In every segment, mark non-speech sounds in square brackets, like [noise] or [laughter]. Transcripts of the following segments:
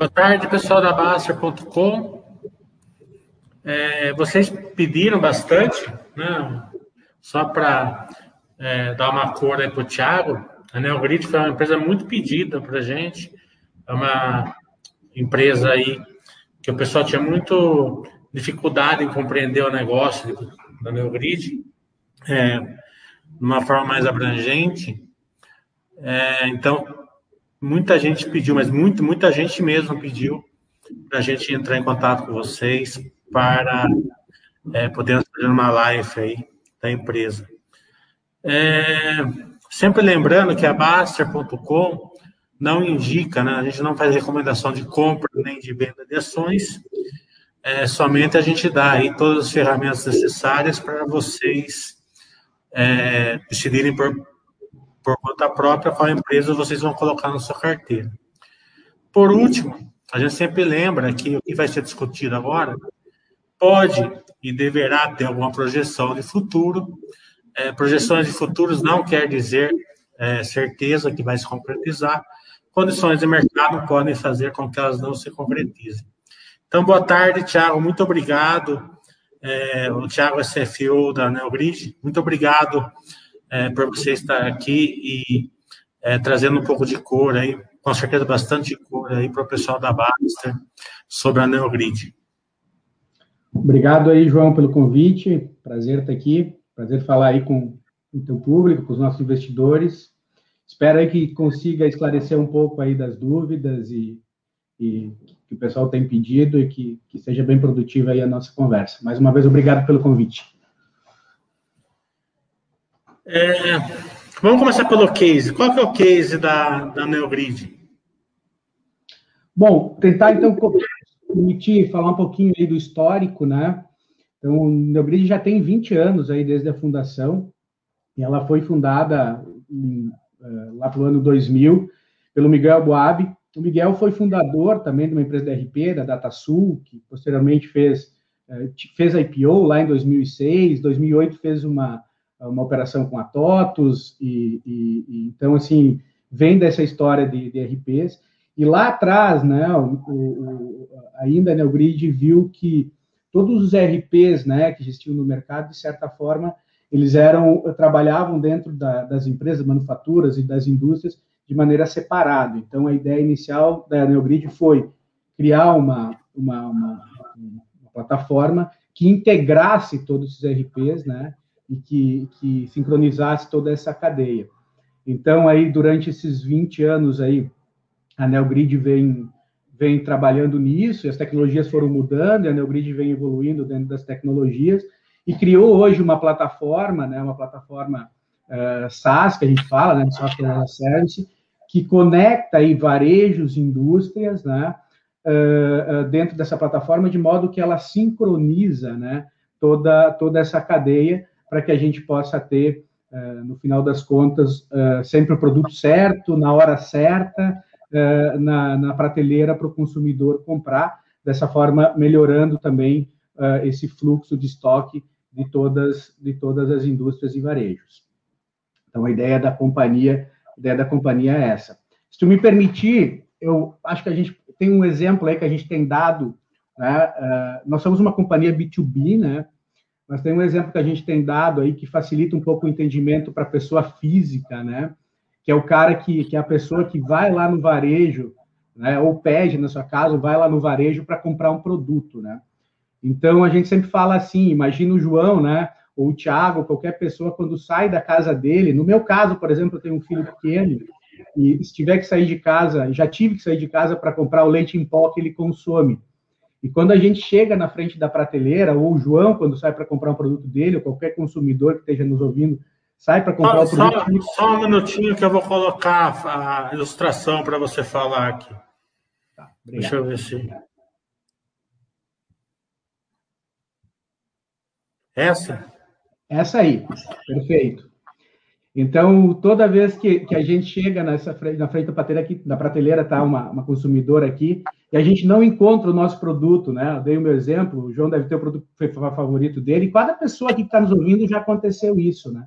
Boa tarde, pessoal da Baster.com. É, vocês pediram bastante, né? só para é, dar uma cor aí para o Thiago. A Neogrid foi uma empresa muito pedida para a gente. É uma empresa aí que o pessoal tinha muito dificuldade em compreender o negócio da Neogrid, é, de uma forma mais abrangente. É, então, muita gente pediu, mas muito, muita gente mesmo pediu para a gente entrar em contato com vocês para é, podermos fazer uma live aí da empresa. É, sempre lembrando que a Baster.com não indica, né, a gente não faz recomendação de compra nem de venda de ações, é, somente a gente dá aí todas as ferramentas necessárias para vocês é, decidirem por por conta própria qual empresa vocês vão colocar na sua carteira. Por último, a gente sempre lembra que o que vai ser discutido agora pode e deverá ter alguma projeção de futuro. É, projeções de futuros não quer dizer é, certeza que vai se concretizar. Condições de mercado podem fazer com que elas não se concretizem. Então, boa tarde, Tiago. Muito obrigado. É, o Tiago é CFO da Neogrid. Muito obrigado é, por você estar aqui e é, trazendo um pouco de cor aí, com certeza bastante cor aí para o pessoal da Baster sobre a Neogrid. Obrigado aí, João, pelo convite. Prazer estar aqui. Prazer falar aí com o teu público, com os nossos investidores. Espero aí que consiga esclarecer um pouco aí das dúvidas e, e que o pessoal tem pedido e que, que seja bem produtiva aí a nossa conversa. Mais uma vez, obrigado pelo convite. É, vamos começar pelo case. Qual que é o case da, da Neogrid? Bom, tentar então permitir falar um pouquinho aí do histórico, né? Então, a Neogrid já tem 20 anos aí desde a fundação, e ela foi fundada em, lá pelo ano 2000 pelo Miguel Boab. O Miguel foi fundador também de uma empresa da RP, da DataSul, que posteriormente fez, uh, fez a IPO lá em 2006, 2008 fez uma uma operação com a TOTUS, e, e, e, então, assim, vem dessa história de, de RPs, e lá atrás, né, o, o, ainda a Neogrid viu que todos os RPs, né, que existiam no mercado, de certa forma, eles eram, trabalhavam dentro da, das empresas, manufaturas e das indústrias de maneira separada. Então, a ideia inicial da Neogrid foi criar uma, uma, uma, uma plataforma que integrasse todos esses RPs, né, e que, que sincronizasse toda essa cadeia. Então, aí, durante esses 20 anos aí, a Neogrid vem, vem trabalhando nisso, as tecnologias foram mudando, a Neogrid vem evoluindo dentro das tecnologias, e criou hoje uma plataforma, né, uma plataforma uh, SaaS, que a gente fala, né, Software as a Service, que conecta aí varejos, indústrias, né, uh, uh, dentro dessa plataforma, de modo que ela sincroniza, né, toda, toda essa cadeia, para que a gente possa ter, no final das contas, sempre o produto certo, na hora certa, na, na, prateleira para o consumidor comprar, dessa forma melhorando também esse fluxo de estoque de todas, de todas as indústrias e varejos. Então, a ideia da companhia, ideia da companhia é essa. Se tu me permitir, eu acho que a gente tem um exemplo aí que a gente tem dado, né? nós somos uma companhia B2B, né? mas tem um exemplo que a gente tem dado aí que facilita um pouco o entendimento para a pessoa física, né? Que é o cara que, que é a pessoa que vai lá no varejo, né? Ou pede na sua casa, vai lá no varejo para comprar um produto, né? Então a gente sempre fala assim, imagina o João, né? Ou o Thiago, qualquer pessoa quando sai da casa dele. No meu caso, por exemplo, eu tenho um filho pequeno e se tiver que sair de casa, já tive que sair de casa para comprar o leite em pó que ele consome. E quando a gente chega na frente da prateleira, ou o João, quando sai para comprar um produto dele, ou qualquer consumidor que esteja nos ouvindo, sai para comprar só, o produto. Só, só, um minutinho que eu vou colocar a ilustração para você falar aqui. Tá, Deixa eu ver se. Essa? Essa aí, perfeito. Então, toda vez que, que a gente chega nessa frente, na frente da prateleira, aqui, da prateleira está uma, uma consumidora aqui, e a gente não encontra o nosso produto, né? Eu dei o meu exemplo, o João deve ter o produto favorito dele, cada pessoa que está nos ouvindo já aconteceu isso, né?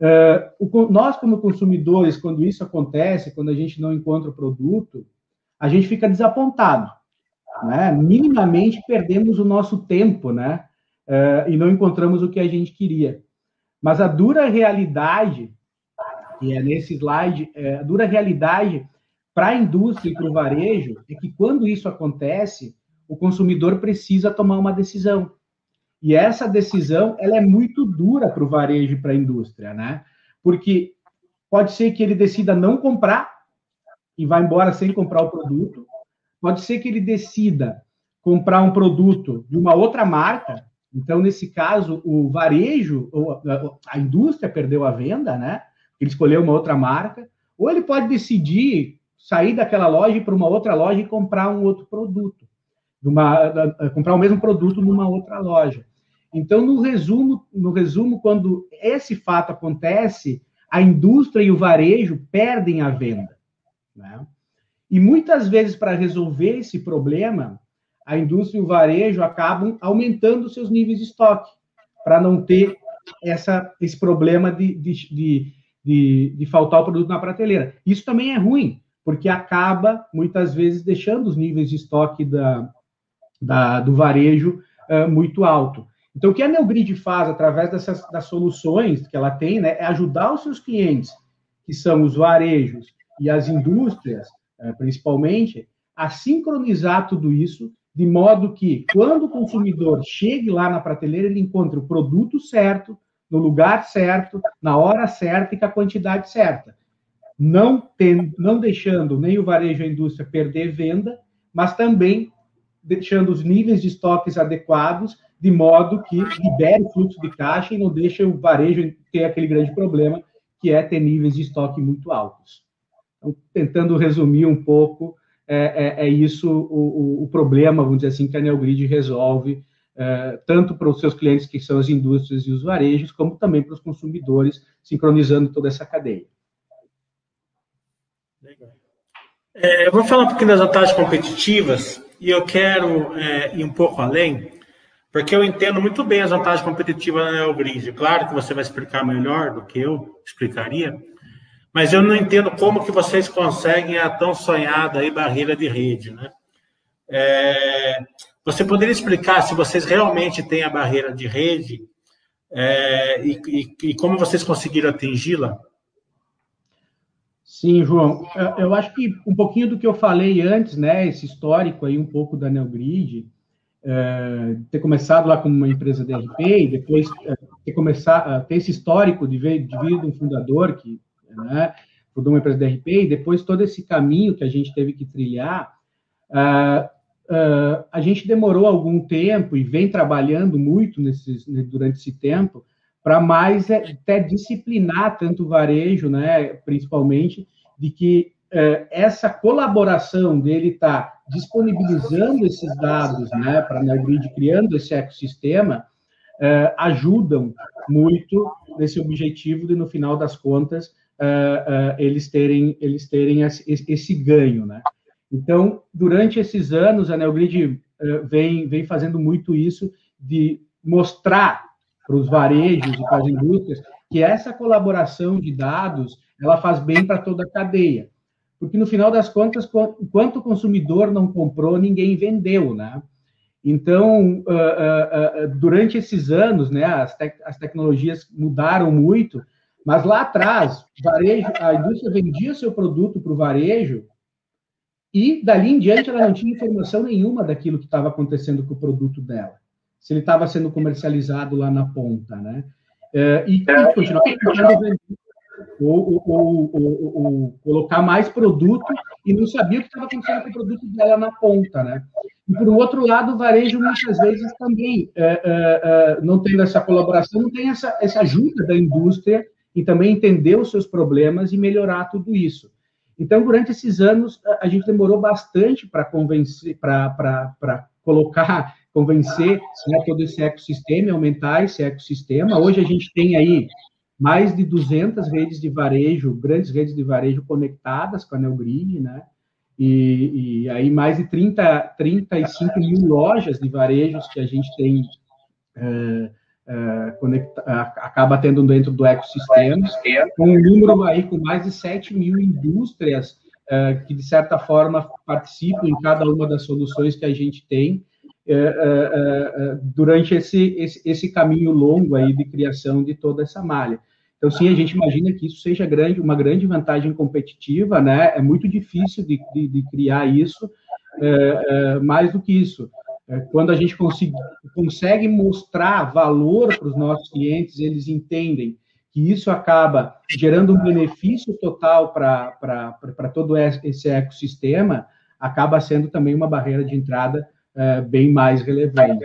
Uh, o, nós, como consumidores, quando isso acontece, quando a gente não encontra o produto, a gente fica desapontado. Né? Minimamente perdemos o nosso tempo, né? Uh, e não encontramos o que a gente queria. Mas a dura realidade, e é nesse slide, é, a dura realidade para a indústria e para o varejo é que quando isso acontece, o consumidor precisa tomar uma decisão. E essa decisão ela é muito dura para o varejo e para a indústria, né? Porque pode ser que ele decida não comprar e vá embora sem comprar o produto. Pode ser que ele decida comprar um produto de uma outra marca. Então, nesse caso, o varejo, a indústria perdeu a venda, né? Ele escolheu uma outra marca. Ou ele pode decidir sair daquela loja para uma outra loja e comprar um outro produto. Uma, comprar o mesmo produto numa outra loja. Então, no resumo, no resumo, quando esse fato acontece, a indústria e o varejo perdem a venda. Né? E muitas vezes, para resolver esse problema, a indústria e o varejo acabam aumentando seus níveis de estoque, para não ter essa, esse problema de, de, de, de, faltar o produto na prateleira. Isso também é ruim, porque acaba, muitas vezes, deixando os níveis de estoque da, da do varejo uh, muito alto. Então, o que a Neogrid faz através dessas das soluções que ela tem, né, é ajudar os seus clientes, que são os varejos e as indústrias, eh, principalmente, a sincronizar tudo isso de modo que, quando o consumidor chegue lá na prateleira, ele encontre o produto certo, no lugar certo, na hora certa e com a quantidade certa. Não, tem, não deixando nem o varejo e a indústria perder venda, mas também deixando os níveis de estoques adequados de modo que libere o fluxo de caixa e não deixe o varejo ter aquele grande problema, que é ter níveis de estoque muito altos. Então, tentando resumir um pouco, é, é, é isso o, o, problema, vamos dizer assim, que a Neogrid resolve, é, tanto para os seus clientes, que são as indústrias e os varejos, como também para os consumidores, sincronizando toda essa cadeia. É, eu vou falar um pouquinho das vantagens competitivas e eu quero é, ir um pouco além, porque eu entendo muito bem as vantagens competitivas da Neogrid. Claro que você vai explicar melhor do que eu explicaria, mas eu não entendo como que vocês conseguem a tão sonhada aí barreira de rede, né? É, você poderia explicar se vocês realmente têm a barreira de rede é, e, e, e, como vocês conseguiram atingi-la? Sim, João. Eu acho que um pouquinho do que eu falei antes, né, esse histórico aí um pouco da Neogrid, é, ter começado lá como uma empresa de RP e depois é, ter começado ter esse histórico de de vida de um fundador que né, fundou uma empresa de RP e depois todo esse caminho que a gente teve que trilhar, uh, uh, a gente demorou algum tempo e vem trabalhando muito nesses, durante esse tempo para mais até disciplinar tanto o varejo, né, principalmente, de que uh, essa colaboração dele estar tá disponibilizando esses dados né, para a Neogrid, criando esse ecossistema, uh, ajudam muito nesse objetivo de, no final das contas, uh, uh, eles terem, eles terem esse, esse, ganho. Né? Então, durante esses anos, a Neogrid vem, vem fazendo muito isso de mostrar para os varejos e para as indústrias que essa colaboração de dados ela faz bem para toda a cadeia porque no final das contas, enquanto o consumidor não comprou, ninguém vendeu, né? Então, uh, uh, uh, durante esses anos, né, as, tecnologias mudaram muito, mas lá atrás, varejo, a indústria vendia seu produto para o varejo e dali em diante ela não tinha informação nenhuma daquilo que estava acontecendo com o produto dela, se ele estava sendo comercializado lá na ponta, né? e continuava vendendo ou, ou, ou, ou, colocar mais produto e não sabia o que estava acontecendo com o produto dela na ponta, né? E por outro lado, o varejo muitas vezes também é, é, é, não tendo essa colaboração, não tem essa, essa ajuda da indústria e também entender os seus problemas e melhorar tudo isso. Então, durante esses anos, a gente demorou bastante para convencer, para colocar, convencer né, todo esse ecossistema, aumentar esse ecossistema. Hoje a gente tem aí mais de 200 redes de varejo, grandes redes de varejo conectadas com a Neogrid, né? E, e, aí mais de 30, 35 mil lojas de varejos que a gente tem é, é, conecta, acaba tendo dentro do ecossistema, um número aí com mais de 7 mil indústrias uh, que, de certa forma, participam em cada uma das soluções que a gente tem durante esse, esse, esse, caminho longo aí de criação de toda essa malha. Então, sim, a gente imagina que isso seja grande, uma grande vantagem competitiva, né? É muito difícil de, de, de criar isso, mais do que isso. Quando a gente consegue, consegue mostrar valor para os nossos clientes, eles entendem que isso acaba gerando um benefício total para todo esse ecossistema, acaba sendo também uma barreira de entrada é, bem mais relevante.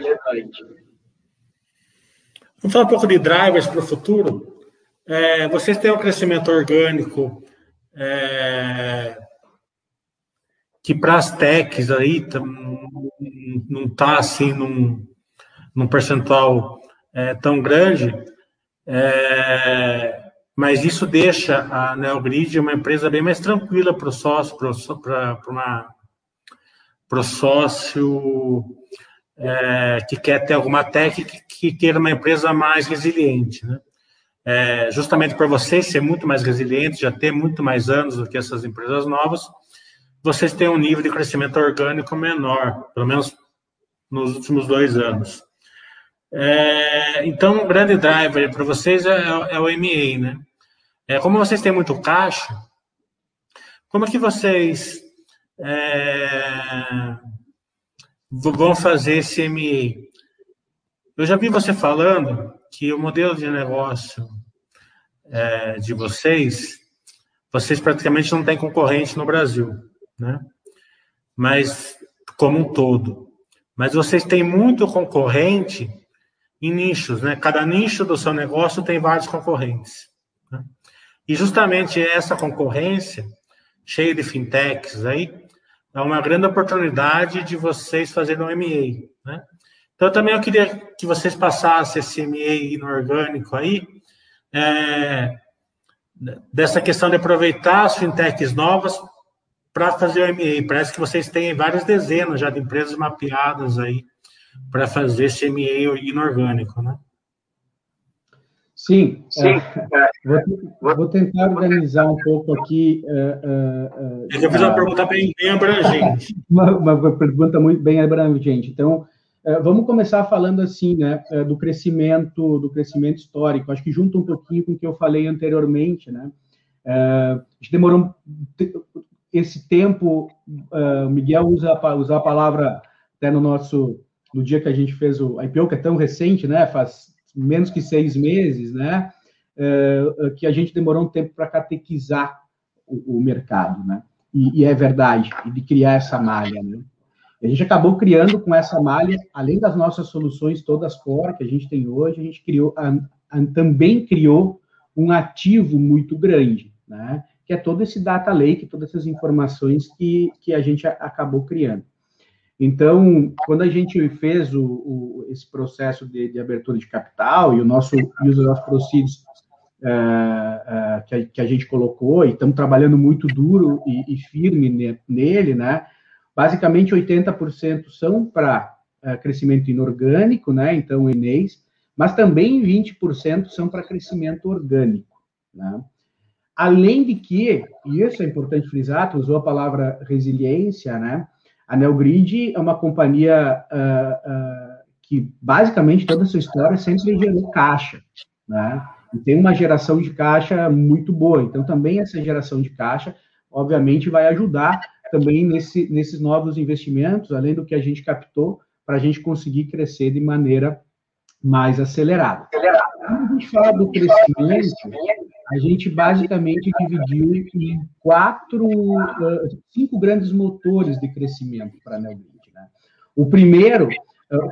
Vamos falar um pouco de drivers para o futuro. É, vocês têm um crescimento orgânico é, que para as techs aí não está assim num, num percentual é, tão grande, é, mas isso deixa a Neogrid uma empresa bem mais tranquila para o sócio, para o sócio é, que quer ter alguma técnica que queira uma empresa mais resiliente. Né? É, justamente para vocês ser muito mais resiliente, já ter muito mais anos do que essas empresas novas, vocês têm um nível de crescimento orgânico menor, pelo menos nos últimos dois anos. É, então, grande driver para vocês é, é, o MA, né? É, como vocês têm muito caixa, como é que vocês é, vão fazer esse MA? Eu já vi você falando que o modelo de negócio é, de vocês, vocês praticamente não têm concorrente no Brasil, né? Mas como um todo. Mas vocês têm muito concorrente em nichos, né? Cada nicho do seu negócio tem vários concorrentes. Né? E justamente essa concorrência, cheia de fintechs aí, é uma grande oportunidade de vocês fazerem um MA, né? Então, também eu queria que vocês passassem esse MA no orgânico aí, é, dessa questão de aproveitar as fintechs novas para fazer o MA. Parece que vocês têm várias dezenas já de empresas mapeadas aí para fazer CME inorgânico, né? Sim, Sim. É, vou, vou, tentar organizar um pouco aqui. Uh, uh, eu fiz uma pergunta bem, bem abrangente. [laughs] Uma, uma, pergunta muito bem abrangente. Então, vamos começar falando assim, né, do crescimento, do crescimento histórico. Acho que junta um pouquinho com o que eu falei anteriormente, né? a gente demorou esse tempo. o Miguel usa, usa a palavra até no nosso no dia que a gente fez o IPO, que é tão recente, né? Faz menos que seis meses, né? É, que a gente demorou um tempo para catequizar o, o, mercado, né? E, e, é verdade, e de criar essa malha, né? A gente acabou criando com essa malha, além das nossas soluções todas core que a gente tem hoje, a gente criou, a, a, também criou um ativo muito grande, né? Que é todo esse data lake, todas essas informações que, que a gente acabou criando. Então, quando a gente fez o, o, esse processo de, de, abertura de capital e o nosso user of proceeds é, é, que, a, que, a, gente colocou, e estamos trabalhando muito duro e, e firme nele, né? Basicamente, 80% são para é, crescimento inorgânico, né? Então, Enes, mas também 20% são para crescimento orgânico, né? Além de que, e isso é importante frisar, tu usou a palavra resiliência, né? A Neogrid é uma companhia uh, uh, que, basicamente, toda a sua história sempre gerou caixa, né? E tem uma geração de caixa muito boa. Então, também essa geração de caixa, obviamente, vai ajudar também nesse, nesses novos investimentos, além do que a gente captou, para a gente conseguir crescer de maneira mais acelerada. Quando a gente fala do crescimento, a gente basicamente dividiu em quatro, cinco grandes motores de crescimento para a Neogrid. Né? O primeiro,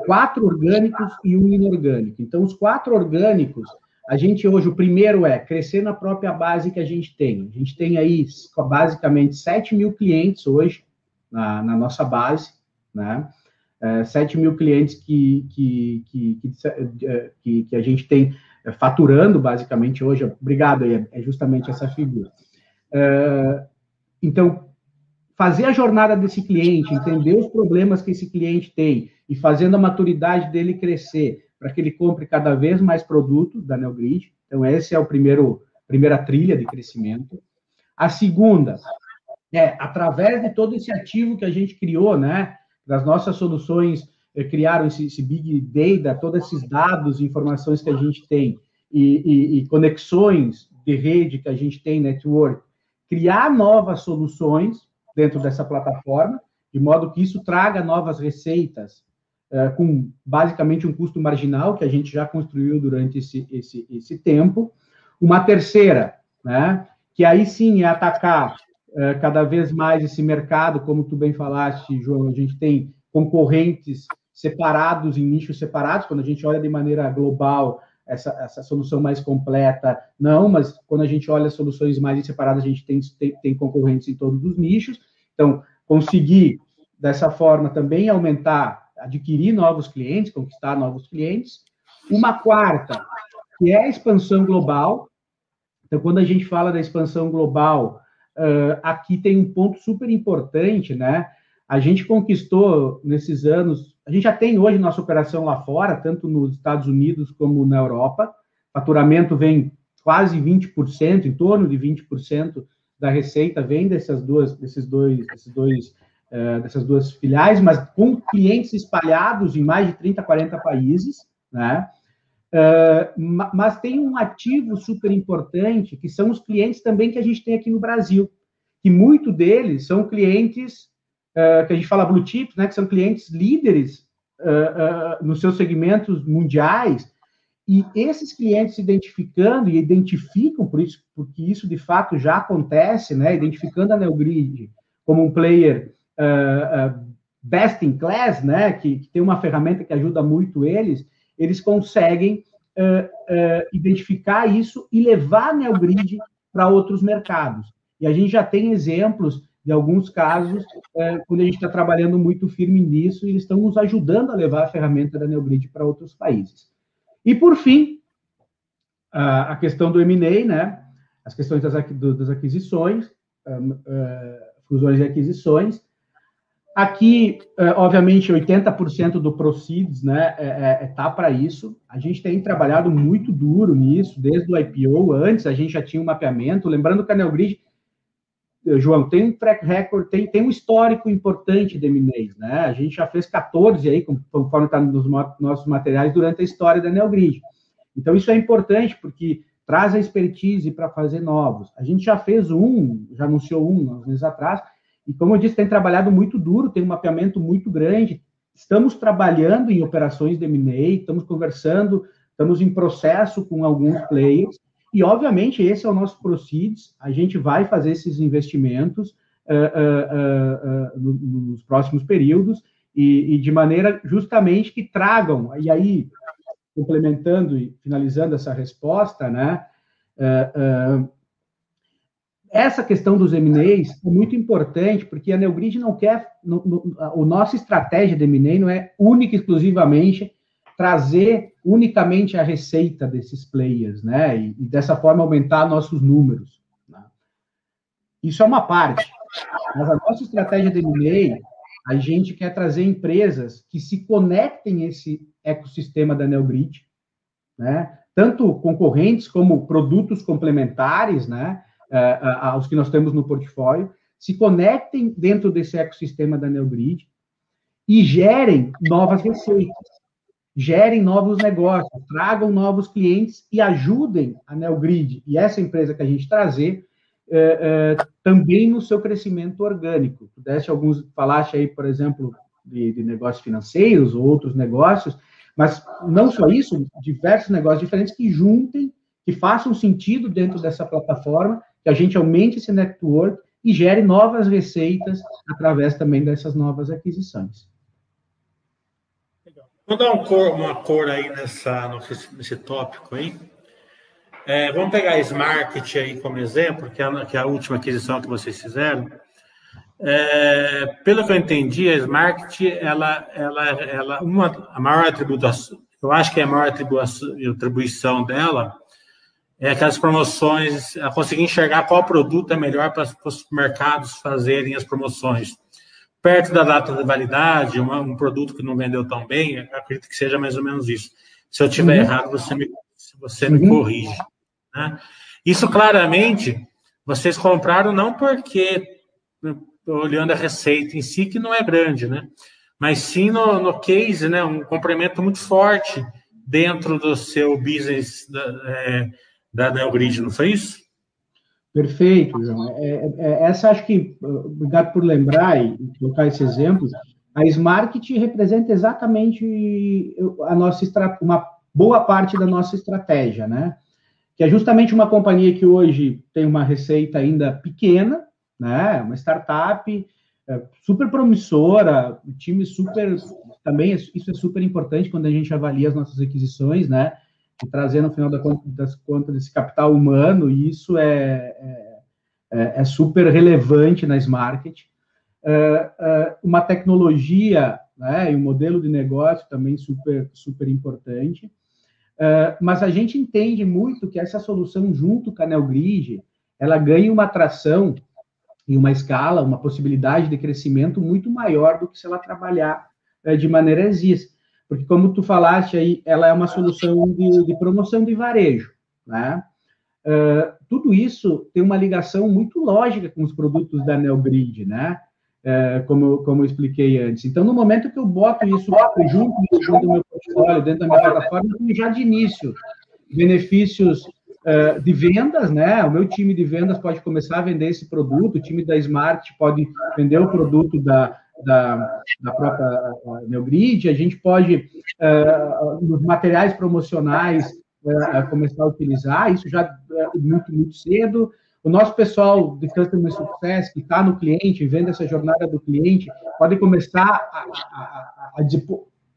quatro orgânicos e um inorgânico. Então, os quatro orgânicos, a gente hoje, o primeiro é crescer na própria base que a gente tem. A gente tem aí basicamente 7 mil clientes hoje na, na nossa base, né? É, 7 mil clientes que, que, que, que, que a gente tem faturando, basicamente, hoje. Obrigado, é justamente essa figura. É, então, fazer a jornada desse cliente, entender os problemas que esse cliente tem e fazendo a maturidade dele crescer para que ele compre cada vez mais produto da Neogrid. Então, esse é primeiro primeira trilha de crescimento. A segunda, É, através de todo esse ativo que a gente criou, né? Das nossas soluções criaram esse, esse, big data, todos esses dados, informações que a gente tem e, e, e conexões de rede que a gente tem, network, criar novas soluções dentro dessa plataforma, de modo que isso traga novas receitas é, com basicamente um custo marginal que a gente já construiu durante esse, esse, esse tempo. Uma terceira, né, que aí sim é atacar é, cada vez mais esse mercado, como tu bem falaste, João, a gente tem concorrentes separados em nichos separados, quando a gente olha de maneira global, essa, essa solução mais completa, não, mas quando a gente olha soluções mais separadas, a gente tem, tem, tem concorrentes em todos os nichos. Então, conseguir, dessa forma, também aumentar, adquirir novos clientes, conquistar novos clientes. Uma quarta, que é a expansão global. Então, quando a gente fala da expansão global, uh, aqui tem um ponto super importante, né? A gente conquistou nesses anos, a gente já tem hoje nossa operação lá fora, tanto nos Estados Unidos como na Europa. Faturamento vem quase 20%, em torno de 20% da receita vem dessas duas, desses dois, desses dois, uh, dessas duas filiais, mas com clientes espalhados em mais de 30, 40 países, né? Uh, mas tem um ativo super importante, que são os clientes também que a gente tem aqui no Brasil, que muito deles são clientes uh, que a gente fala blue chips, né, que são clientes líderes uh, nos seus segmentos mundiais, e esses clientes se identificando e identificam, por isso, porque isso de fato já acontece, né, identificando a Neogrid como um player best in class, né, que, que, tem uma ferramenta que ajuda muito eles, eles conseguem identificar isso e levar a Neogrid para outros mercados. E a gente já tem exemplos de alguns casos, é, quando a gente está trabalhando muito firme nisso, eles estão nos ajudando a levar a ferramenta da Neogrid para outros países. E, por fim, a, questão do M&A, né? as questões das, das aquisições, fusões e aquisições. Aqui, é, obviamente, 80% do proceeds né, é, é, é tá para isso. A gente tem trabalhado muito duro nisso, desde o IPO. Antes, a gente já tinha um mapeamento. Lembrando que a Neogrid João, tem um track record, tem, tem um histórico importante de M&As, né? A gente já fez 14 aí, conforme está nos nossos materiais, durante a história da Neogrid. Então, isso é importante, porque traz a expertise para fazer novos. A gente já fez um, já anunciou um, uns meses atrás, e como eu disse, tem trabalhado muito duro, tem um mapeamento muito grande. Estamos trabalhando em operações de M&A, estamos conversando, estamos em processo com alguns players, e, obviamente, esse é o nosso proceeds, a gente vai fazer esses investimentos uh, uh, uh, nos próximos períodos, e, e, de maneira justamente que tragam, e aí, complementando e finalizando essa resposta, né, essa questão dos M&As é muito importante, porque a Neogrid não quer, no, no, a nossa estratégia de M&A não é única e exclusivamente trazer unicamente a receita desses players, né? E, e dessa forma aumentar nossos números. Né? Isso é uma parte. Mas a nossa estratégia de M&A, a gente quer trazer empresas que se conectem esse ecossistema da Neogrid, né? Tanto concorrentes como produtos complementares, né? Uh, aos que nós temos no portfólio, se conectem dentro desse ecossistema da Neogrid e gerem novas receitas gerem novos negócios, tragam novos clientes e ajudem a Neogrid e essa empresa que a gente trazer é, é, também no seu crescimento orgânico. Pudesse alguns, falaste aí, por exemplo, de, de, negócios financeiros ou outros negócios, mas não só isso, diversos negócios diferentes que juntem, que façam sentido dentro dessa plataforma, que a gente aumente esse network e gere novas receitas através também dessas novas aquisições. Vou dar um cor, uma cor aí nessa, nesse tópico aí. É, vamos pegar a Smart aí como exemplo, que é, a, que é a última aquisição que vocês fizeram. É, pelo que eu entendi, a Smart, ela, ela, ela, uma, a maior atribuição, eu acho que é a maior atribuição dela é aquelas promoções, ela conseguir enxergar qual produto é melhor para os mercados fazerem as promoções perto da data de validade, um, um produto que não vendeu tão bem, acredito que seja mais ou menos isso. Se eu tiver uhum. errado, você me, você me uhum. corrige. Né? Isso claramente vocês compraram não porque olhando a receita em si, que não é grande, né? Mas sim no, no case, né? Um complemento muito forte dentro do seu business da, é, da Neogrid, não foi isso? Perfeito, João. É, é, é essa acho que, obrigado por lembrar e colocar esse exemplo, a Smart representa exatamente a nossa uma boa parte da nossa estratégia, né? Que é justamente uma companhia que hoje tem uma receita ainda pequena, né? Uma startup é, super promissora, time super também isso é super importante quando a gente avalia as nossas aquisições, né? E trazer no final das contas esse capital humano, e isso é, é, é, é super relevante na Smart uh, uma tecnologia né, e um modelo de negócio também super, super importante. Uh, mas a gente entende muito que essa solução, junto com a NeoGrid, ela ganha uma atração e uma escala, uma possibilidade de crescimento muito maior do que se ela trabalhar uh, de maneira exista. Porque, como tu falaste aí, ela é uma solução de, de promoção de varejo, né? Uh, tudo isso tem uma ligação muito lógica com os produtos da NeoGrid, né? é, como, como eu expliquei antes. Então, no momento que eu boto isso junto dentro do meu portfólio, dentro da minha plataforma, eu tenho já de início benefícios uh, de vendas, né? O meu time de vendas pode começar a vender esse produto, o time da Smart pode vender o produto da, da, da própria Neogrid, a gente pode, nos materiais promocionais, uh, começar a utilizar, isso já muito, muito cedo. O nosso pessoal de Customer Success, que está no cliente, vendo essa jornada do cliente, pode começar a, a, a, a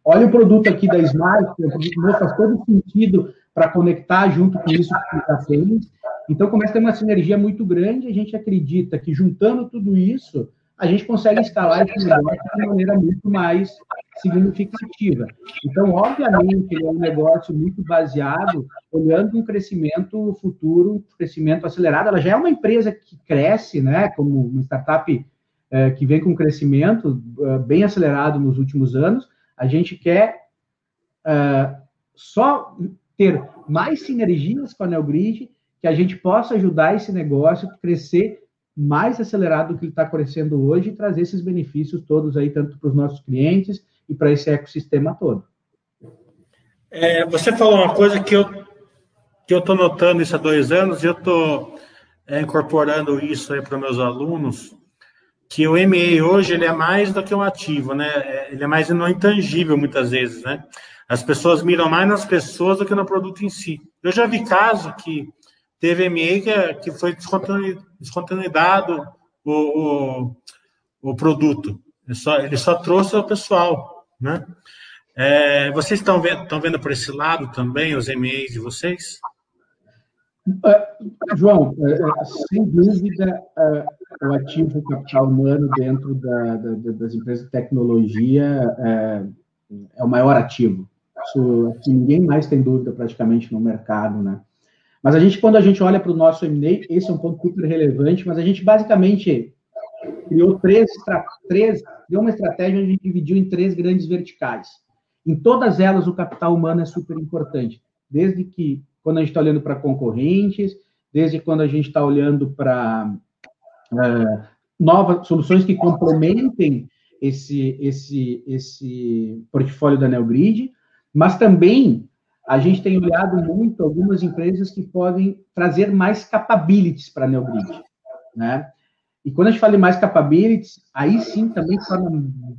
olha o produto aqui da Smart, o produto faz todo sentido para conectar junto com isso que já fez. Então, começa a ter uma sinergia muito grande. A gente acredita que, juntando tudo isso, a gente consegue escalar esse negócio de maneira muito mais significativa. Então, obviamente, ele é um negócio muito baseado, olhando um crescimento futuro, crescimento acelerado. Ela já é uma empresa que cresce, né, como uma startup é, que vem com um crescimento é, bem acelerado nos últimos anos. A gente quer é, só ter mais sinergias com a Neogrid, que a gente possa ajudar esse negócio a crescer mais acelerado do que está crescendo hoje e trazer esses benefícios todos aí, tanto para os nossos clientes e para esse ecossistema todo. É, você falou uma coisa que eu que eu estou notando isso há dois anos e eu estou é, incorporando isso aí para meus alunos, que o MA hoje ele é mais do que um ativo, né? É, ele é mais no intangível muitas vezes, né? As pessoas miram mais nas pessoas do que no produto em si. Eu já vi caso que teve MA que, que foi descontinuidade o, o, o produto. Ele só, ele só trouxe o pessoal, né? É, vocês estão vendo, estão vendo por esse lado também os MEs de vocês? Uh, João, uh, sem dúvida, o ativo capital humano dentro da, da, das empresas de tecnologia é o maior ativo. Isso, ninguém mais tem dúvida praticamente no mercado, né? Mas a gente, quando a gente olha para o nosso M&A, esse é um ponto super relevante, mas a gente basicamente criou três, três, criou uma estratégia onde a gente dividiu em três grandes verticais. Em todas elas, o capital humano é super importante. Desde que, quando a gente está olhando para concorrentes, desde quando a gente está olhando para uh, novas soluções que complementem esse, esse, esse portfólio da NeoGrid, mas também a gente tem olhado muito algumas empresas que podem trazer mais capabilities para a NeoGrid, né? E quando a gente fala em mais capabilities, aí sim também torna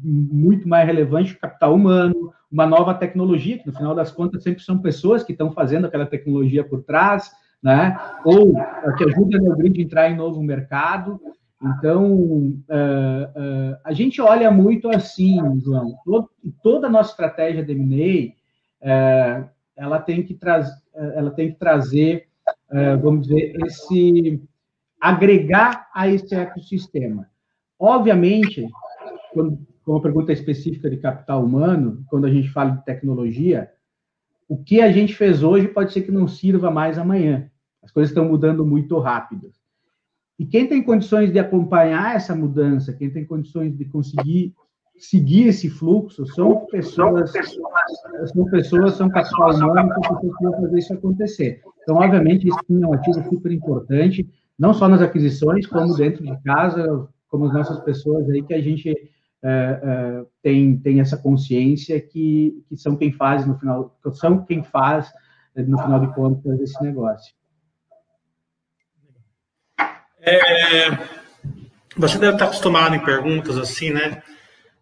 muito mais relevante o capital humano, uma nova tecnologia, que no final das contas sempre são pessoas que estão fazendo aquela tecnologia por trás, né? Ou que ajuda a NeoGrid a entrar em novo mercado. Então, uh, uh, a gente olha muito assim, João, todo, toda a nossa estratégia de M&A, uh, ela tem que, trazer, ela tem que trazer, uh, vamos dizer, esse agregar a esse ecossistema. Obviamente, quando, com uma pergunta específica de capital humano, quando a gente fala de tecnologia, o que a gente fez hoje pode ser que não sirva mais amanhã. As coisas estão mudando muito rápido. E quem tem condições de acompanhar essa mudança, quem tem condições de conseguir seguir esse fluxo são pessoas, são pessoas, são capital humano, são pessoas que vão fazer isso acontecer. Então, obviamente, isso é um ativo super importante, não só nas aquisições, como dentro de casa, como as nossas pessoas aí, que a gente é, é, tem, tem essa consciência que, que são quem faz no final, são quem faz no final de contas esse negócio. É, você deve estar acostumado em perguntas assim, né?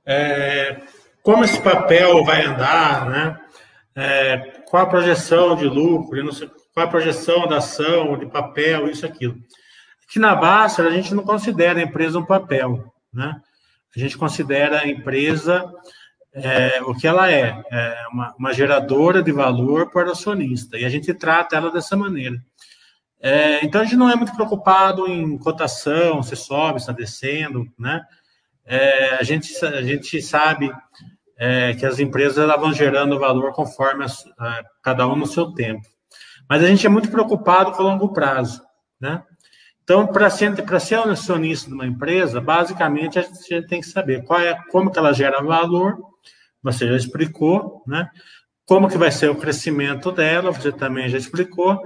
É, como esse papel vai andar, né? É, qual a projeção de lucro, sei, qual a projeção da ação, de papel, isso, aquilo. Aqui na Baster, a gente não considera a empresa um papel, né? A gente considera a empresa é, o que ela é, é uma, uma, geradora de valor para o acionista, e a gente trata ela dessa maneira. É, então, a gente não é muito preocupado em cotação, se sobe, se está descendo, né? É, a, gente, a gente sabe é, que as empresas elas vão gerando valor conforme a, a, cada um no seu tempo. Mas a gente é muito preocupado com o longo prazo, né? Então, para ser, para ser acionista de uma empresa, basicamente a gente tem que saber qual é, como que ela gera valor, você já explicou, né? Como que vai ser o crescimento dela, você também já explicou,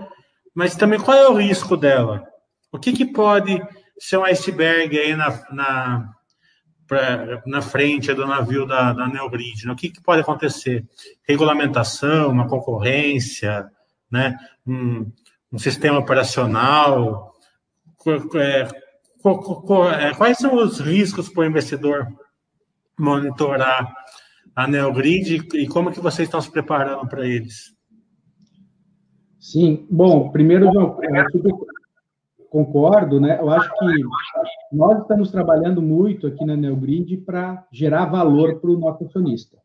mas também qual é o risco dela? O que, que pode ser um iceberg aí na, na, pra, na frente do navio da, da Neogrid? Né? O que, que pode acontecer? Regulamentação, uma concorrência, né? um, um sistema operacional, é, é, quais são os riscos para o investidor monitorar a Neogrid e como que vocês estão se preparando para eles? Sim, bom, primeiro, eu super concordo, né? Eu acho que nós estamos trabalhando muito aqui na Neogrid para gerar valor para o nosso acionista.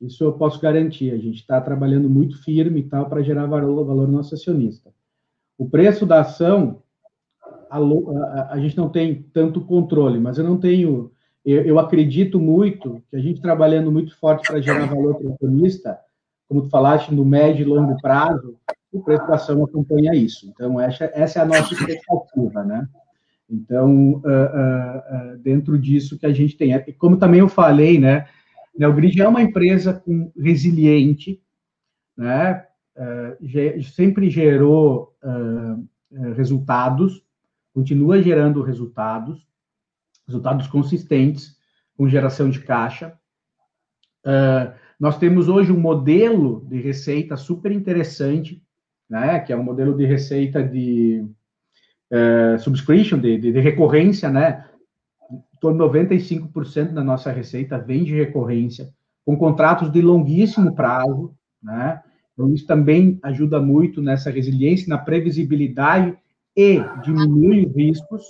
Isso eu posso garantir. A gente está trabalhando muito firme e tal para gerar valor, valor no nosso acionista. O preço da ação a, a, a, gente não tem tanto controle, mas eu não tenho. Eu, eu acredito muito que a gente trabalhando muito forte para gerar valor para o acionista, como tu falaste, no médio e longo prazo, o preço da ação acompanha isso. Então, essa, essa é a nossa expectativa, né? Então, uh, uh, uh, dentro disso que a gente tem. Como também eu falei, né? Neogrid é uma empresa com, resiliente, né? sempre gerou resultados, continua gerando resultados, resultados consistentes, com geração de caixa. Nós temos hoje um modelo de receita super interessante, né, que é um modelo de receita de uh, subscription, de, de, de, recorrência, né? Torno 95% da nossa receita vem de recorrência, com contratos de longuíssimo prazo, né? Então, isso também ajuda muito nessa resiliência, na previsibilidade e diminui os riscos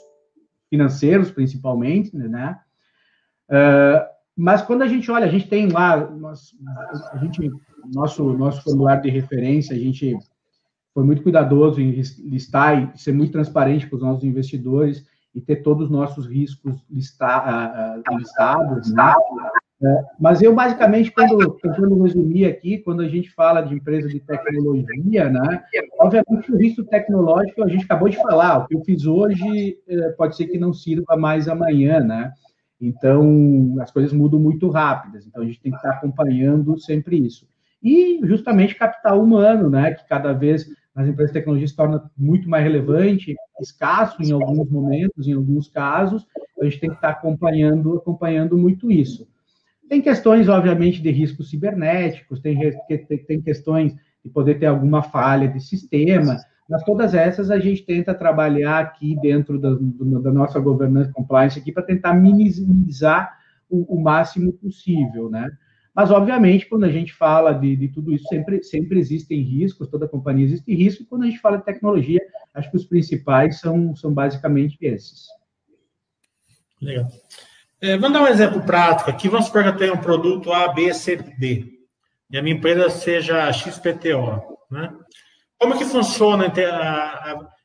financeiros, principalmente, né? Uh, mas quando a gente olha, a gente tem lá, nós, a gente, nosso, nosso formulário de referência, a gente foi muito cuidadoso em listar e ser muito transparente com os nossos investidores e ter todos os nossos riscos uh, listados, né? É, mas eu, basicamente, quando tentando resumir aqui, quando a gente fala de empresa de tecnologia, né, obviamente o risco tecnológico a gente acabou de falar, o que eu fiz hoje é, pode ser que não sirva mais amanhã, né? Então, as coisas mudam muito rápidas, então a gente tem que estar acompanhando sempre isso. E, justamente, capital humano, né, que cada vez nas empresas de tecnologia se torna muito mais relevante, escasso em alguns momentos, em alguns casos, então a gente tem que estar acompanhando, acompanhando muito isso. Tem questões, obviamente, de riscos cibernéticos, tem, tem questões de poder ter alguma falha de sistema, mas todas essas a gente tenta trabalhar aqui dentro da, da nossa governança compliance aqui para tentar minimizar o, o, máximo possível, né? Mas, obviamente, quando a gente fala de, de, tudo isso, sempre, sempre existem riscos, toda companhia existe risco, e quando a gente fala de tecnologia, acho que os principais são, são basicamente esses. Legal. É, vamos dar um exemplo prático aqui. Vamos supor que eu tenho um produto A, B, C, D. E a minha empresa seja XPTO. Né? Como que funciona?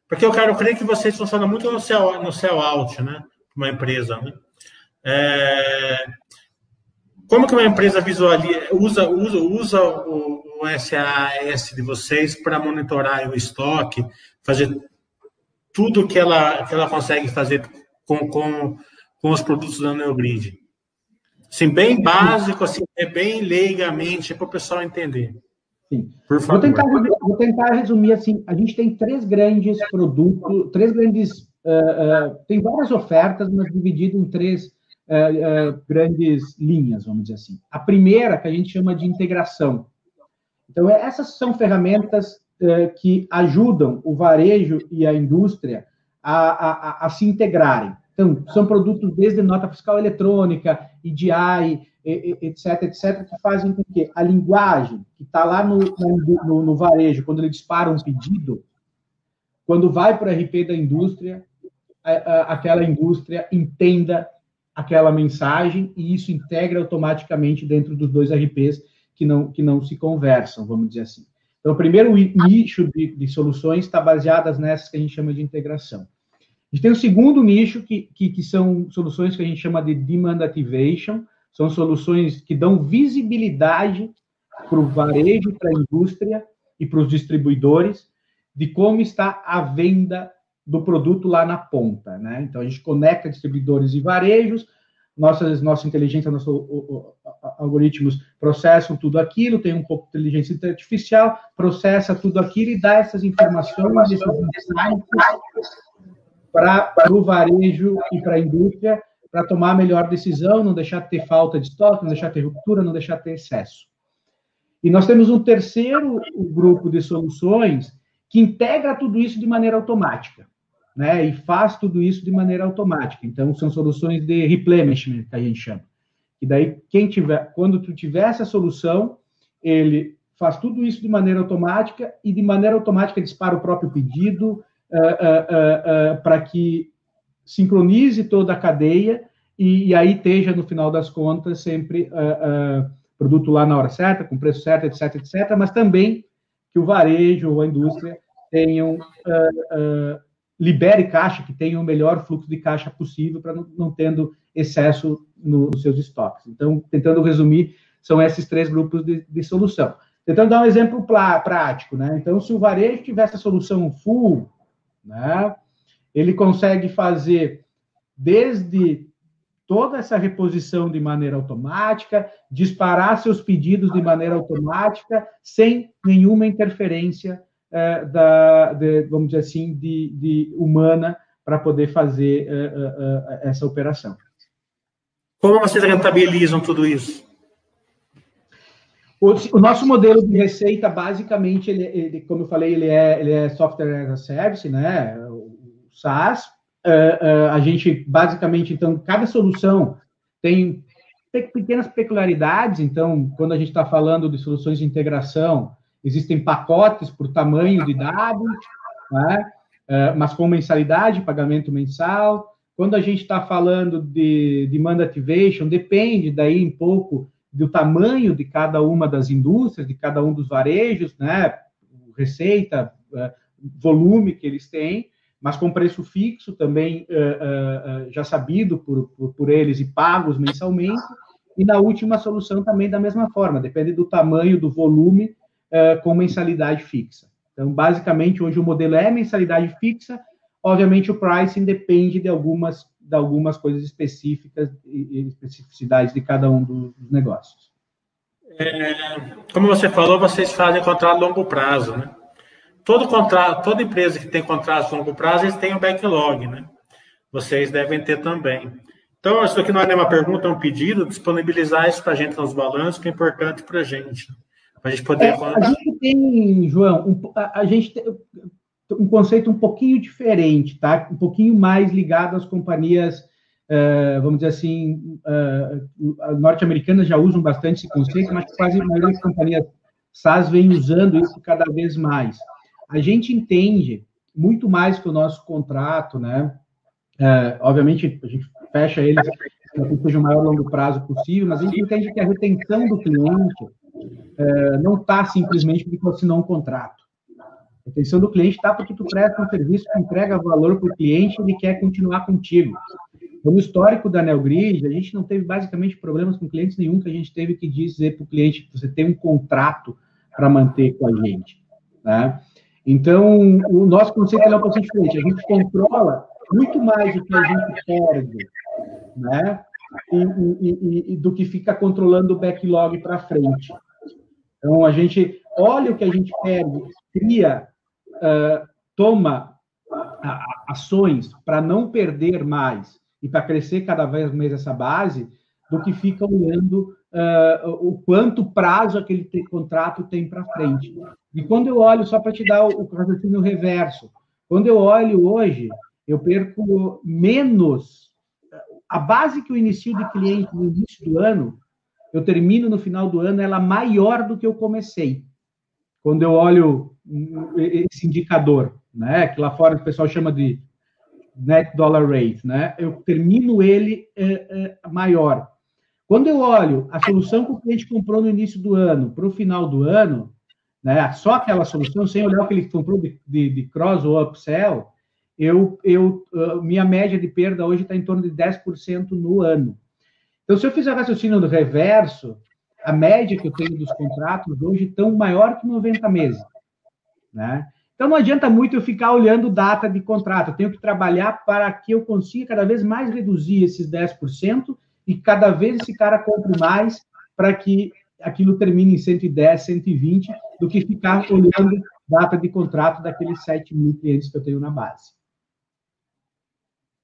Porque eu quero crer que vocês funcionam muito no céu, no céu out, né? Uma empresa, né? É, como que uma empresa visualiza, usa, usa, usa o, o SAS de vocês para monitorar o estoque, fazer tudo que ela, que ela consegue fazer com, com com os produtos da Neogrid? Assim, bem básico, assim, é bem leigamente para o pessoal entender. Sim. Por favor. Vou tentar, vou tentar resumir assim. A gente tem três grandes produtos, três grandes uh, uh, tem várias ofertas, mas dividido em três uh, grandes linhas, vamos dizer assim. A primeira, que a gente chama de integração. Então, essas são ferramentas que ajudam o varejo e a indústria a, a, a, se integrarem. Então, são produtos desde nota fiscal eletrônica, EDI, etc., etc., que fazem com que a linguagem que está lá no, no, no, varejo, quando ele dispara um pedido, quando vai para o RP da indústria, aquela indústria entenda aquela mensagem e isso integra automaticamente dentro dos dois RPs que não, que não se conversam, vamos dizer assim. Então, o primeiro nicho de, de soluções está baseadas nessas que a gente chama de integração. A gente tem o segundo nicho, que, que, que são soluções que a gente chama de demand activation, são soluções que dão visibilidade para o varejo, para a indústria e para os distribuidores de como está a venda do produto lá na ponta, né? Então a gente conecta distribuidores e varejos, nossas, nossa inteligência, nossos algoritmos processam tudo aquilo, tem um pouco de inteligência artificial, processa tudo aquilo e dá essas informações, para o varejo e para a indústria para tomar a melhor decisão, não deixar de ter falta de estoque, não deixar de ter ruptura, não deixar de ter excesso. E nós temos um terceiro grupo de soluções que integra tudo isso de maneira automática, né? E faz tudo isso de maneira automática. Então, são soluções de replenishment, que a gente chama. E daí, quem tiver, quando tu tiver essa solução, ele faz tudo isso de maneira automática e de maneira automática dispara o próprio pedido uh, uh, uh, para que sincronize toda a cadeia e, e, aí esteja, no final das contas, sempre uh, uh, produto lá na hora certa, com preço certo, etc, etc, mas também que o varejo ou a indústria tenham, uh, libere caixa, que tenham o melhor fluxo de caixa possível para não, não, tendo excesso no, nos seus estoques. Então, tentando resumir, são esses três grupos de, de solução. Tentando dar um exemplo prático, né? Então, se o varejo tivesse a solução full, né? ele consegue fazer desde toda essa reposição de maneira automática, disparar seus pedidos de maneira automática, sem nenhuma interferência é, da, de, vamos dizer assim, de, de humana para poder fazer é, é, essa operação. Como vocês rentabilizam tudo isso? O, o, nosso modelo de receita, basicamente, ele, ele, como eu falei, ele é, ele é software as a service, né? SaaS, uh, uh, a gente basicamente, então, cada solução tem pequenas peculiaridades. Então, quando a gente está falando de soluções de integração, existem pacotes por tamanho de dados, né? uh, mas com mensalidade, pagamento mensal. Quando a gente está falando de demand activation, depende daí um pouco do tamanho de cada uma das indústrias, de cada um dos varejos, né? Receita, volume que eles têm mas com preço fixo também uh, já sabido por, por, por, eles e pagos mensalmente. E na última solução também da mesma forma, depende do tamanho, do volume, uh, com mensalidade fixa. Então, basicamente, hoje o modelo é mensalidade fixa, obviamente o pricing depende de algumas, de algumas coisas específicas e especificidades de cada um dos negócios. É, como você falou, vocês fazem contrato a longo prazo, né? todo contrato, toda empresa que tem contrato a longo prazo, eles têm um backlog, né? Vocês devem ter também. Então, isso aqui não é nenhuma pergunta, é um pedido, disponibilizar isso para a gente nos balanços, que é importante para a gente. Para a gente poder. É, a gente tem, João, um, a, a, gente tem um conceito um pouquinho diferente, tá? Um pouquinho mais ligado às companhias, uh, vamos dizer assim, uh, norte-americanas já usam bastante esse conceito, mas quase a maioria das companhias SaaS vem usando isso cada vez mais a gente entende muito mais que o nosso contrato, né? É, obviamente, a gente fecha ele para que seja o maior longo prazo possível, mas a gente entende que a retenção do cliente é, não está simplesmente porque você assinou um contrato. A retenção do cliente está porque tu presta um serviço que entrega valor para o cliente e ele quer continuar contigo. No histórico da Neogrid, a gente não teve basicamente problemas com clientes nenhum que a gente teve que dizer para o cliente que você tem um contrato para manter com a gente. Né? Então, o nosso conceito é um pouco diferente. A gente controla muito mais do que a gente perde, né? E, e, e, do que fica controlando o backlog para frente. Então, a gente olha o que a gente perde, cria, uh, toma ações para não perder mais e para crescer cada vez mais essa base, do que fica olhando uh, o quanto prazo aquele contrato tem para frente. E quando eu olho, só para te dar o, o raciocínio reverso, quando eu olho hoje, eu perco menos. A base que eu inicio de cliente no início do ano, eu termino no final do ano, ela maior do que eu comecei. Quando eu olho esse indicador, né, que lá fora o pessoal chama de net dollar rate, né, eu termino ele é, é, maior. Quando eu olho a solução que o cliente comprou no início do ano para o final do ano, né, só aquela solução, sem olhar o que ele comprou de, de, de cross ou upsell, eu, eu, uh, minha média de perda hoje está em torno de 10% no ano. Então, se eu fizer raciocínio do reverso, a média que eu tenho dos contratos hoje estão maior que 90 meses. Né? Então, não adianta muito eu ficar olhando data de contrato. Eu tenho que trabalhar para que eu consiga cada vez mais reduzir esses 10% e cada vez esse cara compre mais para que aquilo termine em 110, 120, do que ficar olhando data de contrato daqueles 7 mil clientes que eu tenho na base.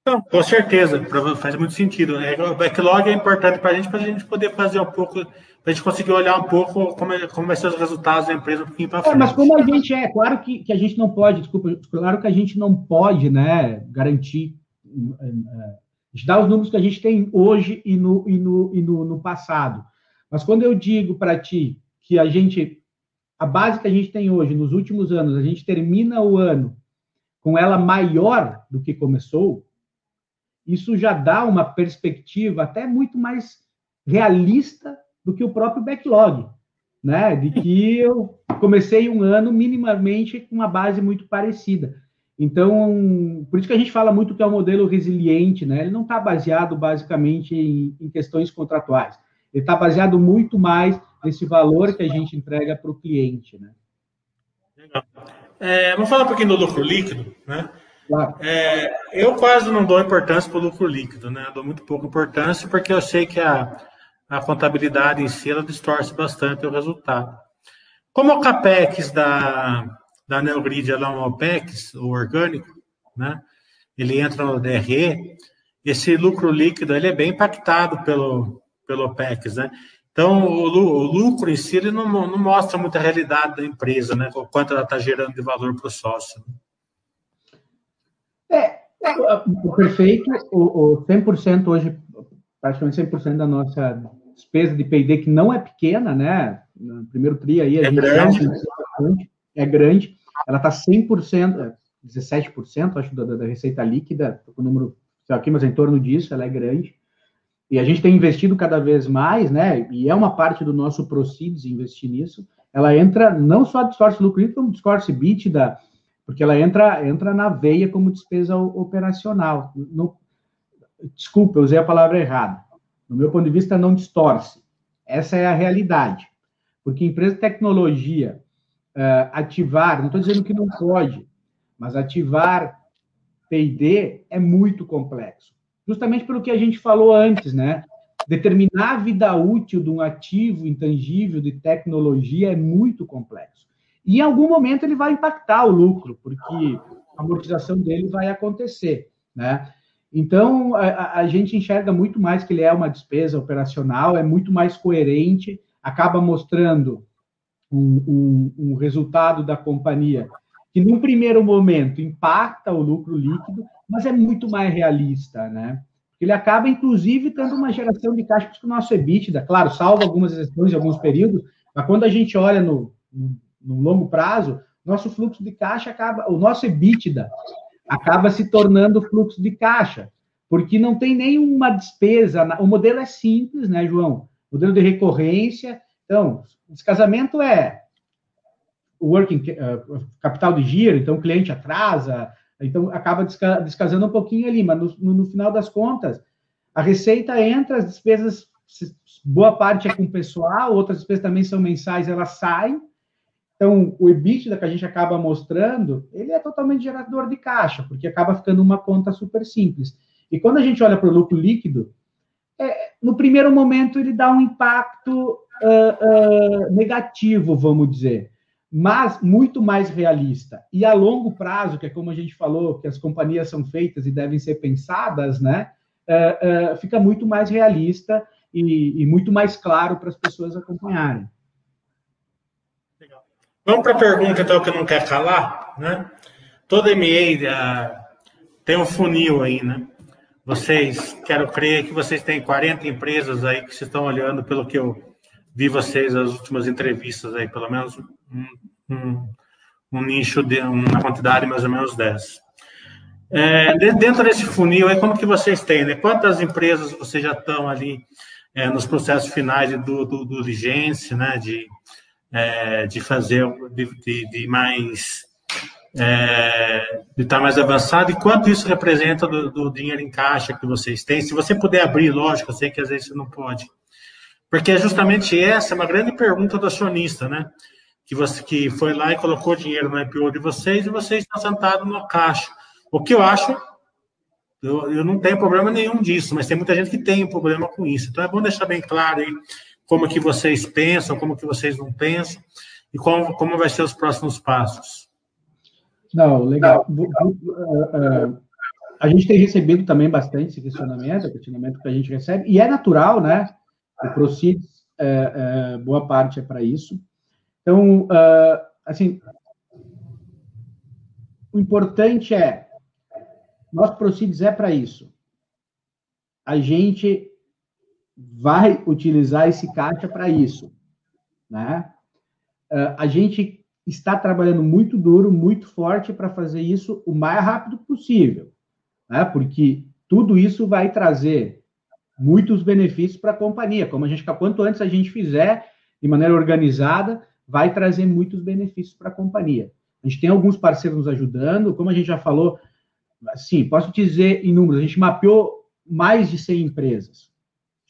Não, com certeza, faz muito sentido. Né? O backlog é importante para a gente, para a gente poder fazer um pouco, para a gente conseguir olhar um pouco como, é, como vai ser os resultados da empresa um pouquinho para frente. É, mas como a gente é, claro que, que a gente não pode, desculpa, claro que a gente não pode, né, garantir, uh, a gente dá os números que a gente tem hoje e no, e no, e no, no passado. Mas quando eu digo para ti que a gente, a base que a gente tem hoje, nos últimos anos, a gente termina o ano com ela maior do que começou, isso já dá uma perspectiva até muito mais realista do que o próprio backlog, né? De que eu comecei um ano minimamente com uma base muito parecida. Então, por isso que a gente fala muito que é um modelo resiliente, né? Ele não está baseado basicamente em, em, questões contratuais. Ele está baseado muito mais nesse valor que a gente entrega para o cliente, né? Legal. É, vamos falar um pouquinho do lucro líquido, né? É, eu quase não dou importância para o lucro líquido, né? Eu dou muito pouca importância porque eu sei que a, a contabilidade em si ela distorce bastante o resultado. Como o CAPEX da, da Neogrid é um OPEX, o orgânico, né? Ele entra no DRE, esse lucro líquido ele é bem impactado pelo, pelo OPEX, né? Então, o, o lucro em si ele não, não mostra muita realidade da empresa, né? O quanto ela está gerando de valor para o sócio. É, o perfeito, o, o 100% hoje, praticamente 100% da nossa despesa de P&D, que não é pequena, né? No primeiro TRI aí, a é grande. é grande, ela está 100%, 17%, acho, da, da receita líquida, o número aqui, mas em torno disso, ela é grande. E a gente tem investido cada vez mais, né? E é uma parte do nosso proceeds investir nisso. Ela entra não só distorce lucro líquido, como distorce da porque ela entra, entra na veia como despesa operacional. No, desculpa, eu usei a palavra errada. No meu ponto de vista, não distorce. Essa é a realidade. Porque empresa de tecnologia, uh, ativar, não estou dizendo que não pode, mas ativar P&D é muito complexo. Justamente pelo que a gente falou antes, né? Determinar a vida útil de um ativo intangível de tecnologia é muito complexo. E em algum momento ele vai impactar o lucro, porque a amortização dele vai acontecer, né? Então, a, a, gente enxerga muito mais que ele é uma despesa operacional, é muito mais coerente, acaba mostrando um, um, um resultado da companhia que, num primeiro momento, impacta o lucro líquido, mas é muito mais realista, né? Ele acaba, inclusive, tendo uma geração de caixa que o nosso EBITDA, claro, salvo algumas exceções em alguns períodos, mas quando a gente olha no no longo prazo, nosso fluxo de caixa acaba, o nosso EBITDA acaba se tornando fluxo de caixa, porque não tem nenhuma despesa. O modelo é simples, né, João? Modelo de recorrência. Então, descasamento é o working uh, capital de giro, então o cliente atrasa, então acaba descasando um pouquinho ali, mas no, no, final das contas, a receita entra, as despesas, boa parte é com o pessoal, outras despesas também são mensais, elas saem, então, o EBITDA que a gente acaba mostrando, ele é totalmente gerador de caixa, porque acaba ficando uma conta super simples. E quando a gente olha para o lucro líquido, é, no primeiro momento ele dá um impacto uh, uh, negativo, vamos dizer. mas muito mais realista. E a longo prazo, que é como a gente falou, que as companhias são feitas e devem ser pensadas, né? Uh, fica muito mais realista e, e muito mais claro para as pessoas acompanharem. Vamos para a pergunta, então, que não quer calar, né? Toda MA uh, tem um funil aí, né? Vocês, quero crer que vocês têm 40 empresas aí que vocês estão olhando, pelo que eu vi vocês as últimas entrevistas aí, pelo menos um, um, um nicho de uma quantidade mais ou menos 10. É, dentro desse funil aí, como que vocês têm, né? Quantas empresas vocês já estão ali é, nos processos finais do, do, do diligência, né? De, é, de fazer, de, de, de mais é, de estar mais avançado e quanto isso representa do, do, dinheiro em caixa que vocês têm. Se você puder abrir, lógico, eu sei que às vezes você não pode. Porque é justamente essa é uma grande pergunta do acionista, né? Que você que foi lá e colocou dinheiro no IPO de vocês e vocês estão sentados no caixa. O que eu acho, eu, eu não tenho problema nenhum disso, mas tem muita gente que tem um problema com isso. Então é bom deixar bem claro aí como que vocês pensam, como que vocês não pensam e como, como vai ser os próximos passos. Não, legal. A gente tem recebido também bastante esse questionamento, questionamento que a gente recebe, e é natural, né? O Proceeds, é, é, boa parte é para isso. Então, assim, o importante é, nosso Proceeds é para isso. A gente vai utilizar esse caixa para isso, né? A gente está trabalhando muito duro, muito forte para fazer isso o mais rápido possível, né? Porque tudo isso vai trazer muitos benefícios para a companhia. Como a gente, quanto antes a gente fizer de maneira organizada, vai trazer muitos benefícios para a companhia. A gente tem alguns parceiros nos ajudando, como a gente já falou, sim, posso dizer em números, a gente mapeou mais de 100 empresas.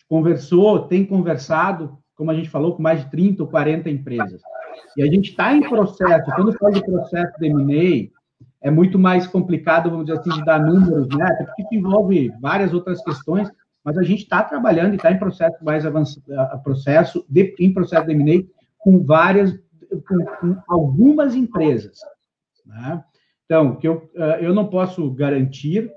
Conversou, tem conversado, como a gente falou, com mais de 30 ou 40 empresas. E a gente está em processo, quando fala de processo de M&A, é muito mais complicado, vamos dizer assim, de dar números, né? Porque envolve várias outras questões, mas a gente está trabalhando e está em processo mais avançado, processo de, em processo de M&A com várias, com, com, algumas empresas. Né? Então, que eu, eh, eu não posso garantir,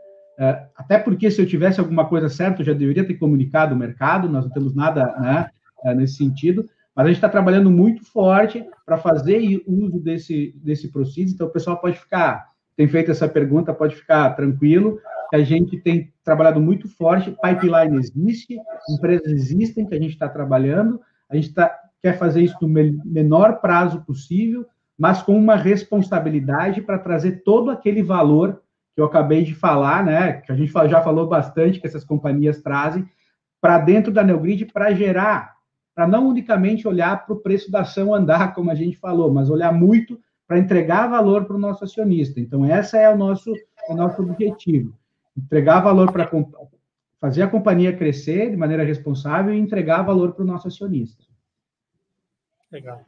até porque se eu tivesse alguma coisa certa, eu já deveria ter comunicado o mercado, nós não temos nada né, eh, nesse sentido, mas a gente está trabalhando muito forte para fazer uso desse, desse processo, então o pessoal pode ficar, tem feito essa pergunta, pode ficar tranquilo, a gente tem trabalhado muito forte, pipeline existe, empresas existem que a gente está trabalhando, a gente tá, quer fazer isso no menor prazo possível, mas com uma responsabilidade para trazer todo aquele valor que eu acabei de falar, né, que a gente já falou bastante que essas companhias trazem, para dentro da Neogrid para gerar, para não unicamente olhar para o preço da ação andar, [laughs] como a gente falou, mas olhar muito para entregar valor para o nosso acionista. Então, esse é o nosso, o nosso objetivo entregar valor para fazer a companhia crescer de maneira responsável e entregar valor para o nosso acionista. Legal.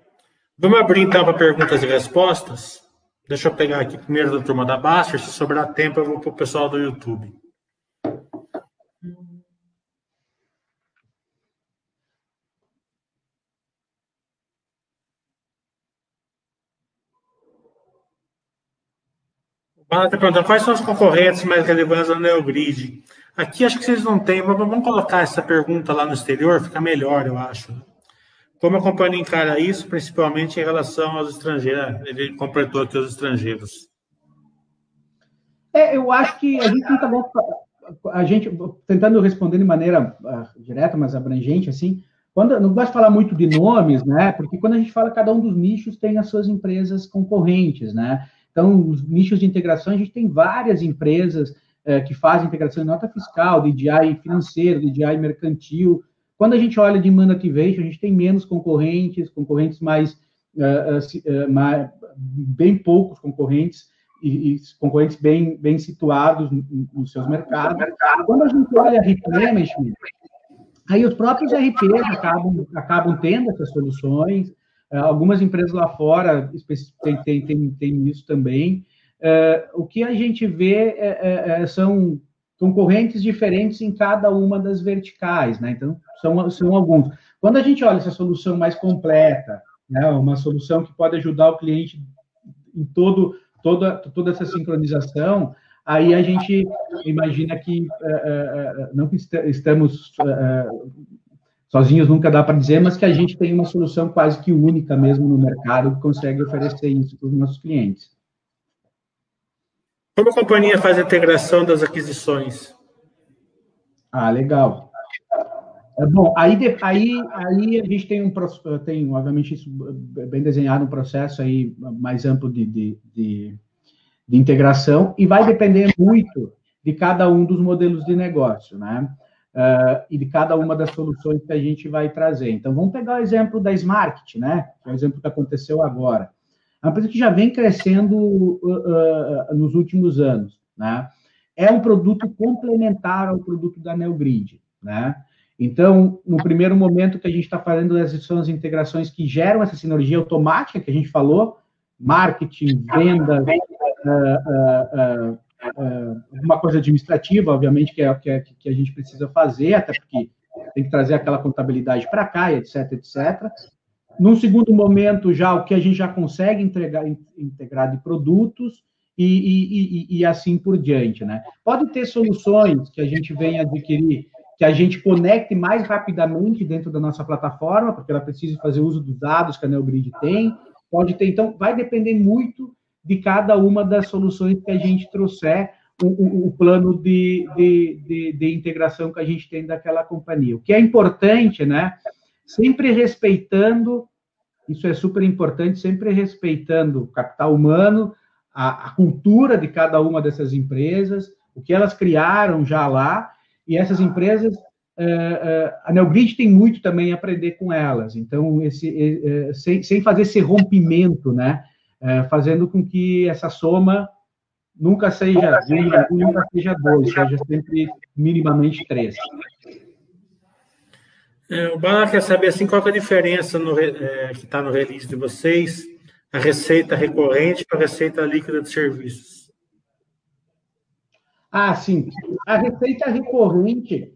Vamos abrir então para perguntas e respostas. Deixa eu pegar aqui primeiro da turma da Baster. Se sobrar tempo, eu vou para o pessoal do YouTube. Ela está perguntando quais são os concorrentes mais relevantes da Neogrid. Aqui acho que vocês não têm, mas vamos colocar essa pergunta lá no exterior, fica melhor, eu acho. Como a companhia encara isso, principalmente em relação aos estrangeiros? Ele completou aqui os estrangeiros. É, eu acho que a gente tenta, a gente tentando responder de maneira uh, direta, mas abrangente, assim, quando, não gosto de falar muito de nomes, né? Porque quando a gente fala, cada um dos nichos tem as suas empresas concorrentes, né? Então, os nichos de integração, a gente tem várias empresas é, que fazem integração de nota fiscal, de DI financeiro, de DI mercantil. Quando a gente olha de monetivation, a gente tem menos concorrentes, concorrentes mais, uh, uh, mais bem poucos concorrentes, e, e, concorrentes bem, bem situados nos seus mercados. Quando a gente olha replenishment, aí os próprios RPs acabam, acabam tendo essas soluções, é, algumas empresas lá fora têm tem, tem, tem isso também. É, o que a gente vê é, são concorrentes diferentes em cada uma das verticais, né? Então, são, são alguns. Quando a gente olha essa solução mais completa, né, uma solução que pode ajudar o cliente em todo, toda, toda essa sincronização, aí a gente imagina que uh, uh, não que estamos sozinhos, nunca dá para dizer, mas que a gente tem uma solução quase que única mesmo no mercado que consegue oferecer isso para os nossos clientes. Como a companhia faz a integração das aquisições? Ah, legal. É, bom, aí, aí, aí a gente tem um tem, obviamente, isso bem desenhado, um processo aí mais amplo de, de, de, de integração, e vai depender muito de cada um dos modelos de negócio, né? Uh, e de cada uma das soluções que a gente vai trazer. Então, vamos pegar o exemplo da Smart, né? Que é o exemplo que aconteceu agora. É uma empresa que já vem crescendo uh, uh, nos últimos anos, né? É um produto complementar ao produto da Neogrid, né? Então, no primeiro momento que a gente está fazendo essas são as integrações que geram essa sinergia automática que a gente falou, marketing, venda, uh, uma coisa administrativa, obviamente, que é, que, é, que a gente precisa fazer, até porque tem que trazer aquela contabilidade para cá, etc, etc. Num segundo momento, já o que a gente já consegue entregar, integrar de produtos e, e, e, e assim por diante, né? Pode ter soluções que a gente venha adquirir que a gente conecte mais rapidamente dentro da nossa plataforma, porque ela precisa fazer uso dos dados que a NeoGrid tem. Pode ter, então, vai depender muito de cada uma das soluções que a gente trouxer, o, o, o plano de, de, de, de, integração que a gente tem daquela companhia. O que é importante, né? Sempre respeitando, isso é super importante, sempre respeitando o capital humano, a, a cultura de cada uma dessas empresas, o que elas criaram já lá, e essas empresas, uh, uh, a Neogrid tem muito também a aprender com elas. Então, esse, uh, sem, sem fazer esse rompimento, né? fazendo com que essa soma nunca seja um, nunca seja dois, seja sempre minimamente três. É, o Bala quer saber assim, qual é a diferença no, é, que está no release de vocês, a receita recorrente para a receita líquida de serviços. Ah, sim. A receita recorrente,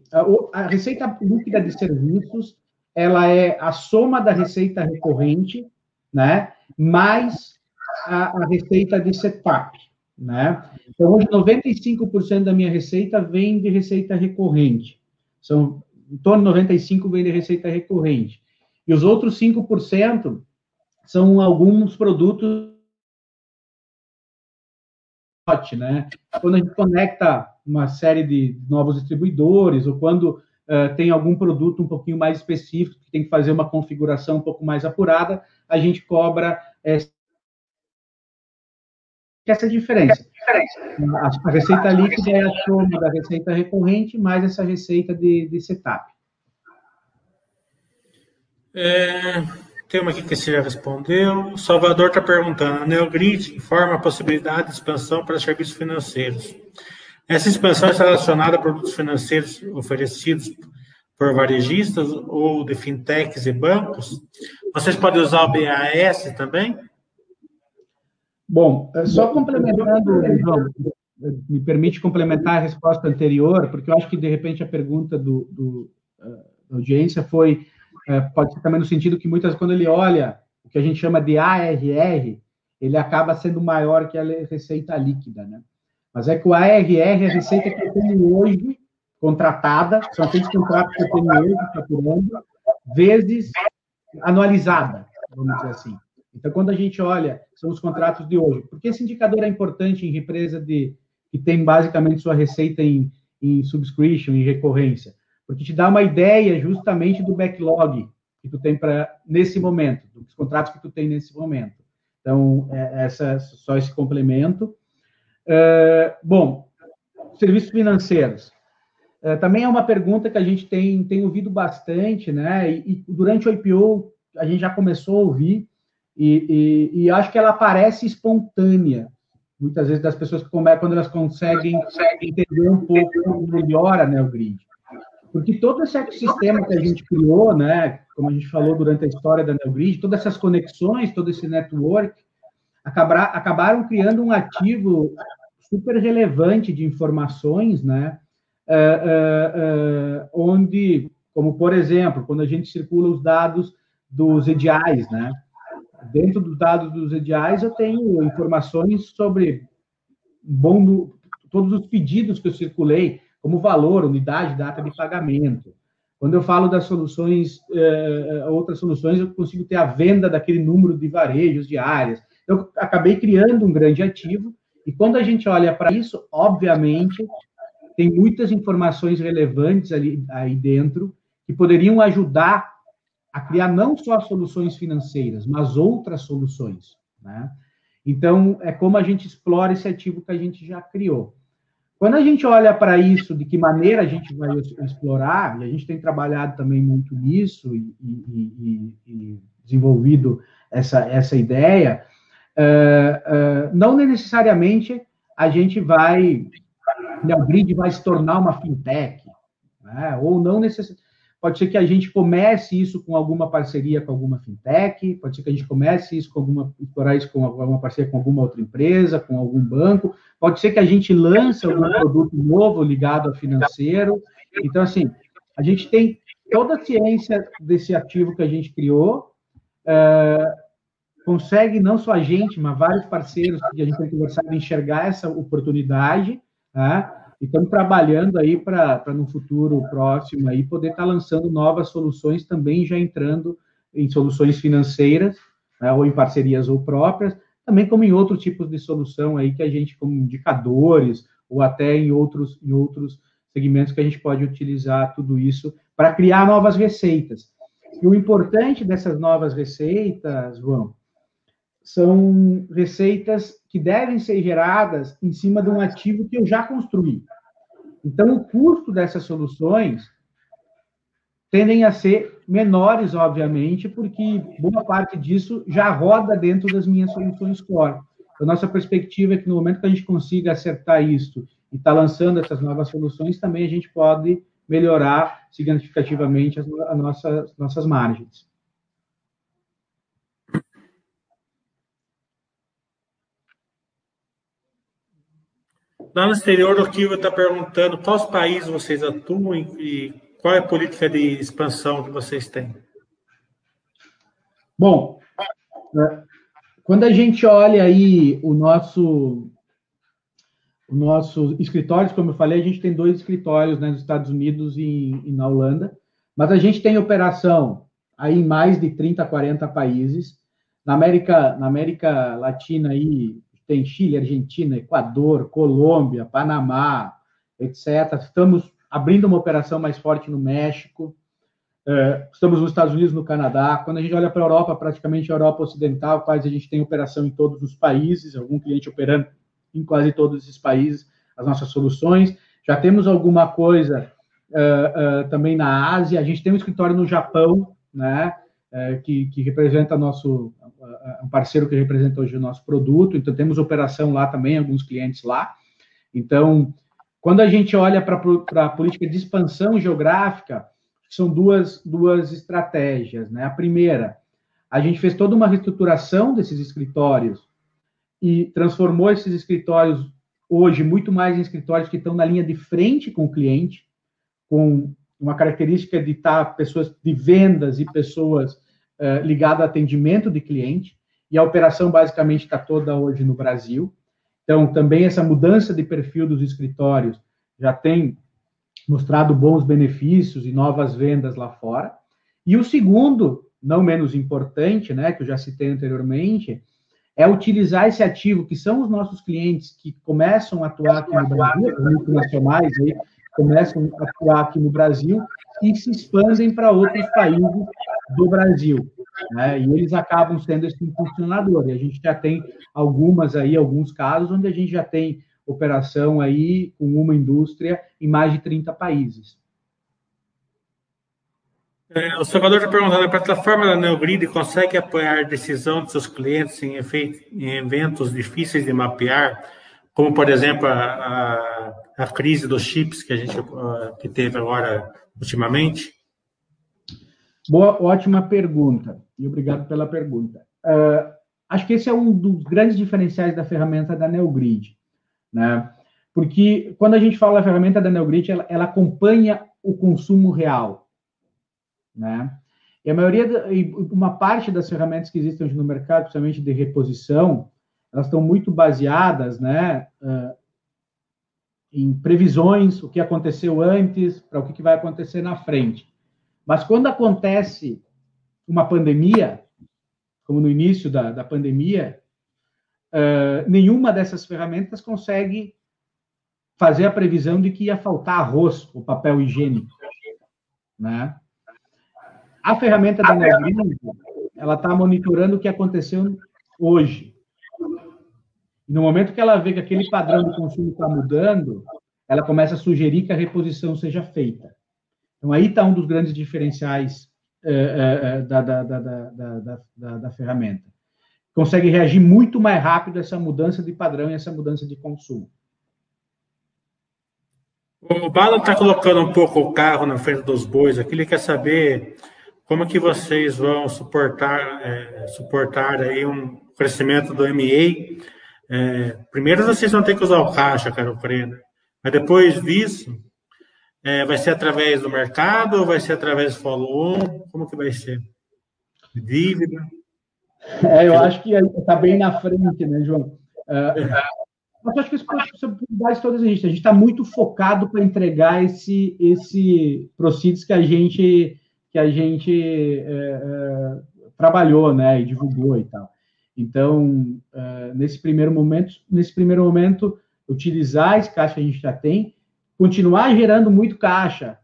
a receita líquida de serviços, ela é a soma da receita recorrente, né, mais a, a receita de setup, né? Então, hoje, 95% da minha receita vem de receita recorrente. São, em torno de 95% vem de receita recorrente. E os outros 5% são alguns produtos né? Quando a gente conecta uma série de novos distribuidores, ou quando uh, tem algum produto um pouquinho mais específico, que tem que fazer uma configuração um pouco mais apurada, a gente cobra essa, essa diferença. A, a receita líquida é a soma da receita recorrente mais essa receita de, de setup. É, tem uma aqui que você já respondeu. O Salvador está perguntando: a Neogrid informa a possibilidade de expansão para serviços financeiros. Essa expansão está relacionada a produtos financeiros oferecidos por varejistas ou de fintechs e bancos? Vocês podem usar o BAS também? Bom, é, só complementando, João, me permite complementar a resposta anterior, porque eu acho que, de repente, a pergunta do, do da audiência foi é, pode ser também no sentido que muitas, quando ele olha o que a gente chama de ARR, ele acaba sendo maior que a receita líquida, né? Mas é que o ARR é a receita que eu tenho hoje, contratada, são aqueles contratos que eu tenho hoje, faturando, vezes anualizada, vamos dizer assim. Então, quando a gente olha, são os contratos de hoje. Por que esse indicador é importante em empresa de, que tem basicamente sua receita em, em subscription, em recorrência? porque te dá uma ideia justamente do backlog que tu tem para nesse momento, dos contratos que tu tem nesse momento. Então, é, essa só esse complemento. É, bom, serviços financeiros. É, também é uma pergunta que a gente tem, tem ouvido bastante, né? E, e durante o IPO a gente já começou a ouvir, e, e, e, acho que ela parece espontânea, muitas vezes das pessoas que quando elas conseguem, entender um pouco melhor a NeoGrid. Porque todo esse ecossistema que a gente criou, né, como a gente falou durante a história da NeoGrid, todas essas conexões, todo esse network, acabar, acabaram criando um ativo super relevante de informações, né, uh, uh, uh, onde, como por exemplo, quando a gente circula os dados dos ediais, né, dentro dos dados dos ediais, eu tenho informações sobre bom, todos os pedidos que eu circulei, como valor, unidade, data de pagamento. Quando eu falo das soluções, eh, outras soluções, eu consigo ter a venda daquele número de varejos diárias. Eu acabei criando um grande ativo, e quando a gente olha para isso, obviamente, tem muitas informações relevantes ali aí dentro que poderiam ajudar a criar não só soluções financeiras, mas outras soluções. Né? Então, é como a gente explora esse ativo que a gente já criou. Quando a gente olha para isso, de que maneira a gente vai explorar, e a gente tem trabalhado também muito nisso e, e, e, e desenvolvido essa, essa ideia, uh, uh, não necessariamente a gente vai, o grid vai se tornar uma fintech, né, ou não necessariamente Pode ser que a gente comece isso com alguma parceria com alguma fintech, pode ser que a gente comece isso com alguma, explorar isso com alguma parceria com alguma outra empresa, com algum banco, pode ser que a gente lance algum produto novo ligado ao financeiro. Então, assim, a gente tem toda a ciência desse ativo que a gente criou, é, consegue não só a gente, mas vários parceiros que a gente tem conversado enxergar essa oportunidade, né? Estamos trabalhando aí para no futuro próximo aí poder estar tá lançando novas soluções também já entrando em soluções financeiras, né, ou em parcerias ou próprias, também como em outros tipos de solução aí que a gente como indicadores ou até em outros em outros segmentos que a gente pode utilizar tudo isso para criar novas receitas. E o importante dessas novas receitas, João, são receitas que devem ser geradas em cima de um ativo que eu já construí. Então, o custo dessas soluções tendem a ser menores, obviamente, porque boa parte disso já roda dentro das minhas soluções core. A nossa perspectiva é que no momento que a gente consiga acertar isso e está lançando essas novas soluções, também a gente pode melhorar significativamente as, as nossas, nossas margens. Lá no exterior, o Kiva está perguntando quais países vocês atuam e qual é a política de expansão que vocês têm. Bom, é, quando a gente olha aí o nosso o nosso escritórios, como eu falei, a gente tem dois escritórios né, nos Estados Unidos e, e na Holanda, mas a gente tem operação aí em mais de 30, 40 países. Na América, na América Latina aí, tem Chile, Argentina, Equador, Colômbia, Panamá, etc. Estamos abrindo uma operação mais forte no México, é, estamos nos Estados Unidos, no Canadá. Quando a gente olha para a Europa, praticamente a Europa Ocidental, quase a gente tem operação em todos os países, algum cliente operando em quase todos esses países as nossas soluções. Já temos alguma coisa uh, uh, também na Ásia, a gente tem um escritório no Japão, né, que, que representa nosso um parceiro que representa hoje o nosso produto, então temos operação lá também, alguns clientes lá. Então, quando a gente olha para a política de expansão geográfica, são duas, duas estratégias. Né? A primeira, a gente fez toda uma reestruturação desses escritórios e transformou esses escritórios hoje muito mais em escritórios que estão na linha de frente com o cliente, com uma característica de estar pessoas de vendas e pessoas uh, ligado a atendimento de cliente, e a operação basicamente está toda hoje no Brasil. Então, também essa mudança de perfil dos escritórios já tem mostrado bons benefícios e novas vendas lá fora. E o segundo, não menos importante, né, que eu já citei anteriormente, é utilizar esse ativo, que são os nossos clientes que começam a atuar aqui no Brasil, multinacionais aí, começam a atuar aqui no Brasil e se expandem para outros países do Brasil. Né? E eles acabam sendo esse funcionador. E a gente já tem algumas aí, alguns casos, onde a gente já tem operação aí com uma indústria em mais de 30 países. É, o Salvador está perguntando, a plataforma da Neogrid consegue apoiar a decisão de seus clientes em, em eventos difíceis de mapear, como, por exemplo, a, a, a crise dos chips que a gente que teve agora ultimamente? Boa, ótima pergunta, e obrigado pela pergunta. Uh, acho que esse é um dos grandes diferenciais da ferramenta da NeoGrid, né? Porque quando a gente fala da ferramenta da NeoGrid, ela, ela acompanha o consumo real, né? E a maioria, uma parte das ferramentas que existem hoje no mercado, principalmente de reposição, elas estão muito baseadas, né, em previsões, o que aconteceu antes, para o que vai acontecer na frente. Mas quando acontece uma pandemia, como no início da, da pandemia, uh, nenhuma dessas ferramentas consegue fazer a previsão de que ia faltar arroz ou papel higiênico, né? A ferramenta da Neogrid, ela está monitorando o que aconteceu hoje. No momento que ela vê que aquele padrão de consumo está mudando, ela começa a sugerir que a reposição seja feita. Então, aí está um dos grandes diferenciais uh, uh, da, da, da, da, da ferramenta. Consegue reagir muito mais rápido a essa mudança de padrão e essa mudança de consumo. O Bala está colocando um pouco o carro na frente dos bois aqui. Ele quer saber como que vocês vão suportar, é, suportar aí um crescimento do MA. É, primeiro vocês vão ter que usar o caixa, Carol Prenda. Mas depois disso, é, vai ser através do mercado ou vai ser através do follow-on? Como que vai ser? Dívida? É, eu acho que está bem na frente, né, João? Uh, mas acho que as possibilidades todas existem. A gente está muito focado para entregar esse, esse proceeds que a gente, que a gente é, é, trabalhou, né, e divulgou e tal. Então, nesse primeiro momento, nesse primeiro momento, utilizar esse caixa que a gente já tem, continuar gerando muito caixa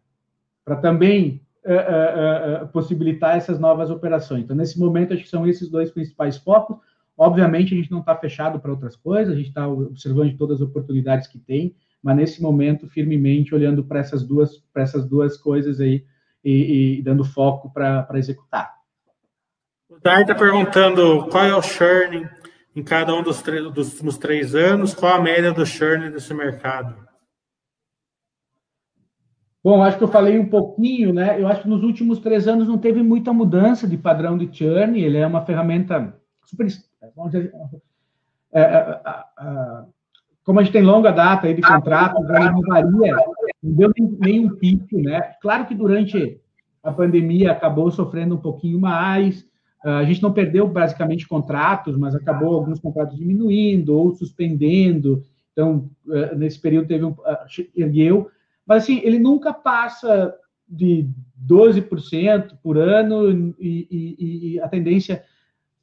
para também é, é, possibilitar essas novas operações. Então, nesse momento, acho que são esses dois principais focos Obviamente, a gente não está fechado para outras coisas, a gente está observando todas as oportunidades que tem, mas nesse momento, firmemente olhando para essas duas, para essas duas coisas aí e, e dando foco para executar. O Dai está perguntando qual é o churn em cada um dos, dos últimos três anos, qual a média do churn desse mercado? Bom, acho que eu falei um pouquinho, né? Eu acho que nos últimos três anos não teve muita mudança de padrão de churn, ele é uma ferramenta super é, é, é, como a gente tem longa data aí de contratos, não varia, não deu nem, nem um pico, né? Claro que durante a pandemia acabou sofrendo um pouquinho mais, a gente não perdeu basicamente contratos, mas acabou alguns contratos diminuindo ou suspendendo. Então, nesse período teve um ergueu, mas assim, ele nunca passa de 12% por ano e, e, e, a tendência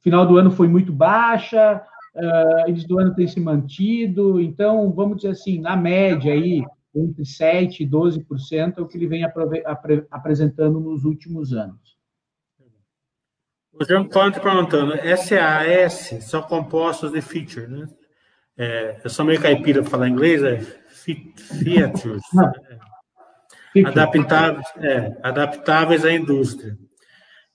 final do ano foi muito baixa, uh, início do ano tem se mantido, então, vamos dizer assim, na média aí, entre 7% e 12% é o que ele vem apre apresentando nos últimos anos. O João está perguntando, SAS são compostos de feature, né? É, eu sou meio caipira para falar inglês, é features. É, adaptáveis, é, adaptáveis à indústria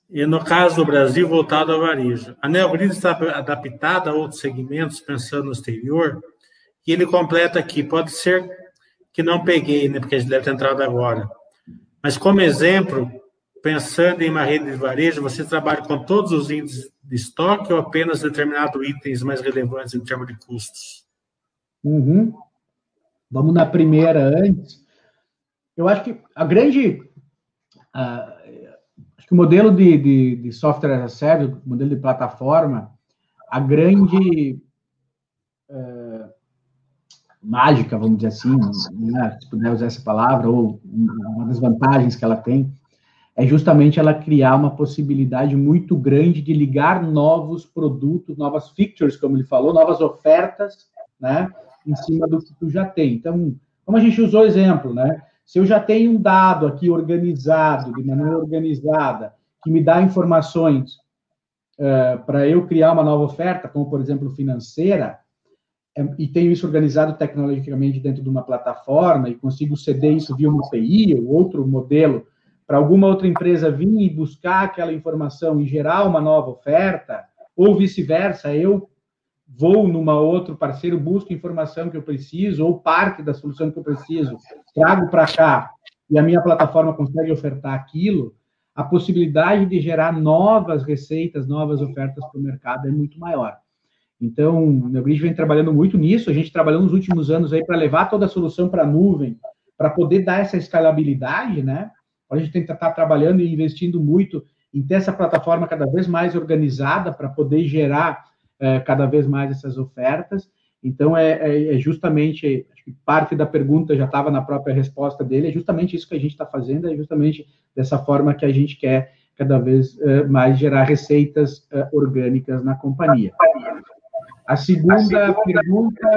e no caso do Brasil, voltado ao varejo. A Neogrid está adaptada a outros segmentos, pensando no exterior, e ele completa aqui, pode ser que não peguei, né, porque a gente deve ter entrado agora, mas como exemplo, pensando em uma rede de varejo, você trabalha com todos os índices de estoque ou apenas determinados itens mais relevantes em termos de custos? Uhum. Vamos na primeira antes. Eu acho que a grande... Acho que o modelo de, de, de software as a service, o modelo de plataforma, a grande é, mágica, vamos dizer assim, né, se puder usar essa palavra, ou uma das vantagens que ela tem, é justamente ela criar uma possibilidade muito grande de ligar novos produtos, novas features, como ele falou, novas ofertas, né, em cima do que tu já tem. Então, como a gente usou o exemplo, né, se eu já tenho um dado aqui organizado, de maneira organizada, que me dá informações uh, para eu criar uma nova oferta, como, por exemplo, financeira, é, e tenho isso organizado tecnologicamente dentro de uma plataforma e consigo ceder isso via uma API ou outro modelo para alguma outra empresa vir e buscar aquela informação e gerar uma nova oferta, ou vice-versa, eu vou numa outro parceiro, busco informação que eu preciso, ou parte da solução que eu preciso, trago para cá, e a minha plataforma consegue ofertar aquilo, a possibilidade de gerar novas receitas, novas ofertas para o mercado é muito maior. Então, o Neogrid vem trabalhando muito nisso, a gente trabalhou nos últimos anos aí para levar toda a solução para a nuvem, para poder dar essa escalabilidade, né? A gente tem que estar trabalhando e investindo muito em ter essa plataforma cada vez mais organizada para poder gerar é, cada vez mais essas ofertas. Então, é, é, é justamente, parte da pergunta já estava na própria resposta dele, é justamente isso que a gente está fazendo, é justamente dessa forma que a gente quer cada vez é, mais gerar receitas é, orgânicas na companhia. A segunda, a segunda pergunta,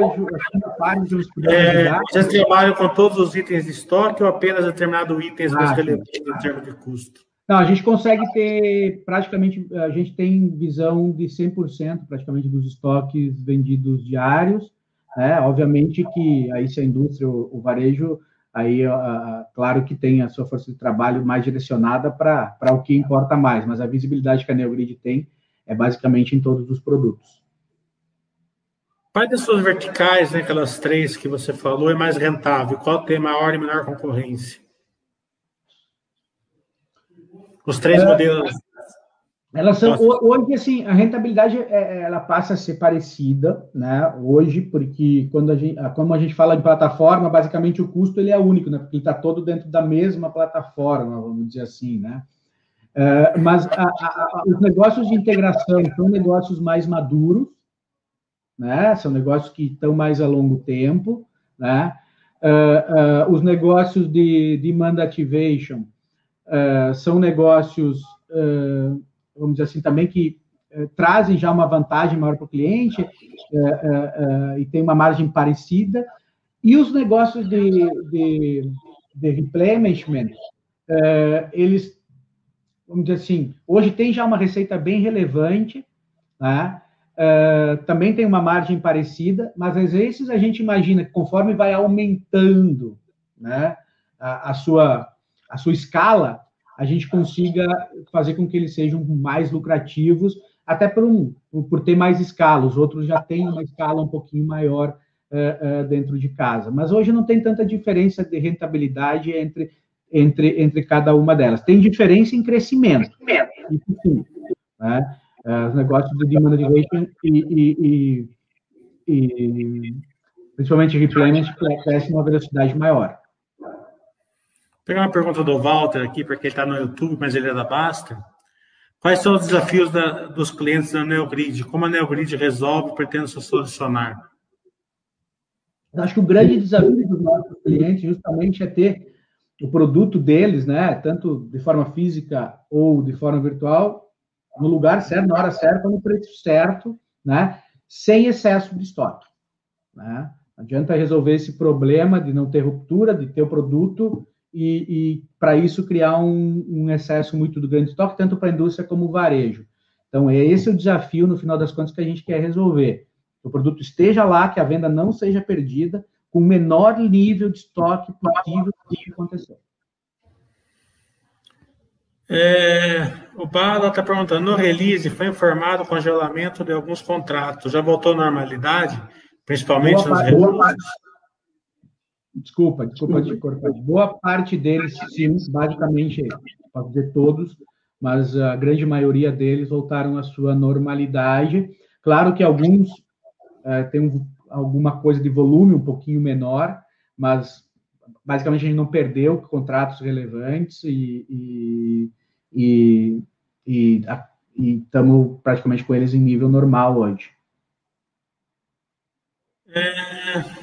é, vocês trabalham com todos os itens de estoque ou apenas determinados itens mais ah, relevantes em termos de custo? Não, a gente consegue ter praticamente, a gente tem visão de 100% praticamente dos estoques vendidos diários, né? Obviamente que aí se a indústria, o, o varejo, aí claro que tem a sua força de trabalho mais direcionada para o que importa mais, mas a visibilidade que a Neogrid tem é basicamente em todos os produtos. Quais das suas verticais, né, aquelas três que você falou, é mais rentável? Qual tem maior e menor concorrência? Os três é, modelos. Elas são hoje assim a rentabilidade é, é, ela passa a ser parecida, né? Hoje porque quando a gente como a gente fala de plataforma, basicamente o custo ele é único, né? Porque ele está todo dentro da mesma plataforma, vamos dizer assim, né? É, mas a, a, os negócios de integração são negócios mais maduros, né? São negócios que estão mais a longo tempo, né? Uh, uh, os negócios de demand activation uh, são negócios, uh, vamos dizer assim, também que uh, trazem já uma vantagem maior para o cliente e tem uma margem parecida. E os negócios de, de, de replenishment, eles, vamos dizer assim, hoje tem já uma receita bem relevante, né? Também tem uma margem parecida, mas às vezes a gente imagina que conforme vai aumentando né, a, a, sua, a sua escala, a gente consiga fazer com que eles sejam mais lucrativos, até por, um, por ter mais escala. Os outros já têm uma escala um pouquinho maior uh, uh, dentro de casa. Mas hoje não tem tanta diferença de rentabilidade entre, entre, entre cada uma delas. Tem diferença em crescimento. Isso sim. Né? Uh, os negócios de demand generation e, e, e, e principalmente replenishment crescem uma velocidade maior pegar uma pergunta do Walter aqui, porque ele está no YouTube, mas ele é da Basta. Quais são os desafios da, dos clientes da NeoGrid? Como a NeoGrid resolve, pretende se solucionar? Acho que o grande desafio dos nossos clientes justamente é ter o produto deles, né, tanto de forma física ou de forma virtual, no lugar certo, na hora certa, no preço certo, né, sem excesso de estoque. Né? Não adianta resolver esse problema de não ter ruptura, de ter o produto e, e para isso criar um, um, excesso muito grande de estoque, tanto para a indústria como o varejo. Então, é esse o desafio, no final das contas, que a gente quer resolver. Que o produto esteja lá, que a venda não seja perdida, com o menor nível de estoque possível que acontecer. É, o Bala está perguntando, no release foi informado o congelamento de alguns contratos, já voltou à normalidade, principalmente boa nos? Desculpa, desculpa te cortar. Boa parte deles, sim, basicamente, pode dizer todos, mas a grande maioria deles voltaram à sua normalidade. Claro que alguns é, têm um, alguma coisa de volume um pouquinho menor, mas basicamente a gente não perdeu contratos relevantes e, e, e estamos praticamente com eles em nível normal hoje. É,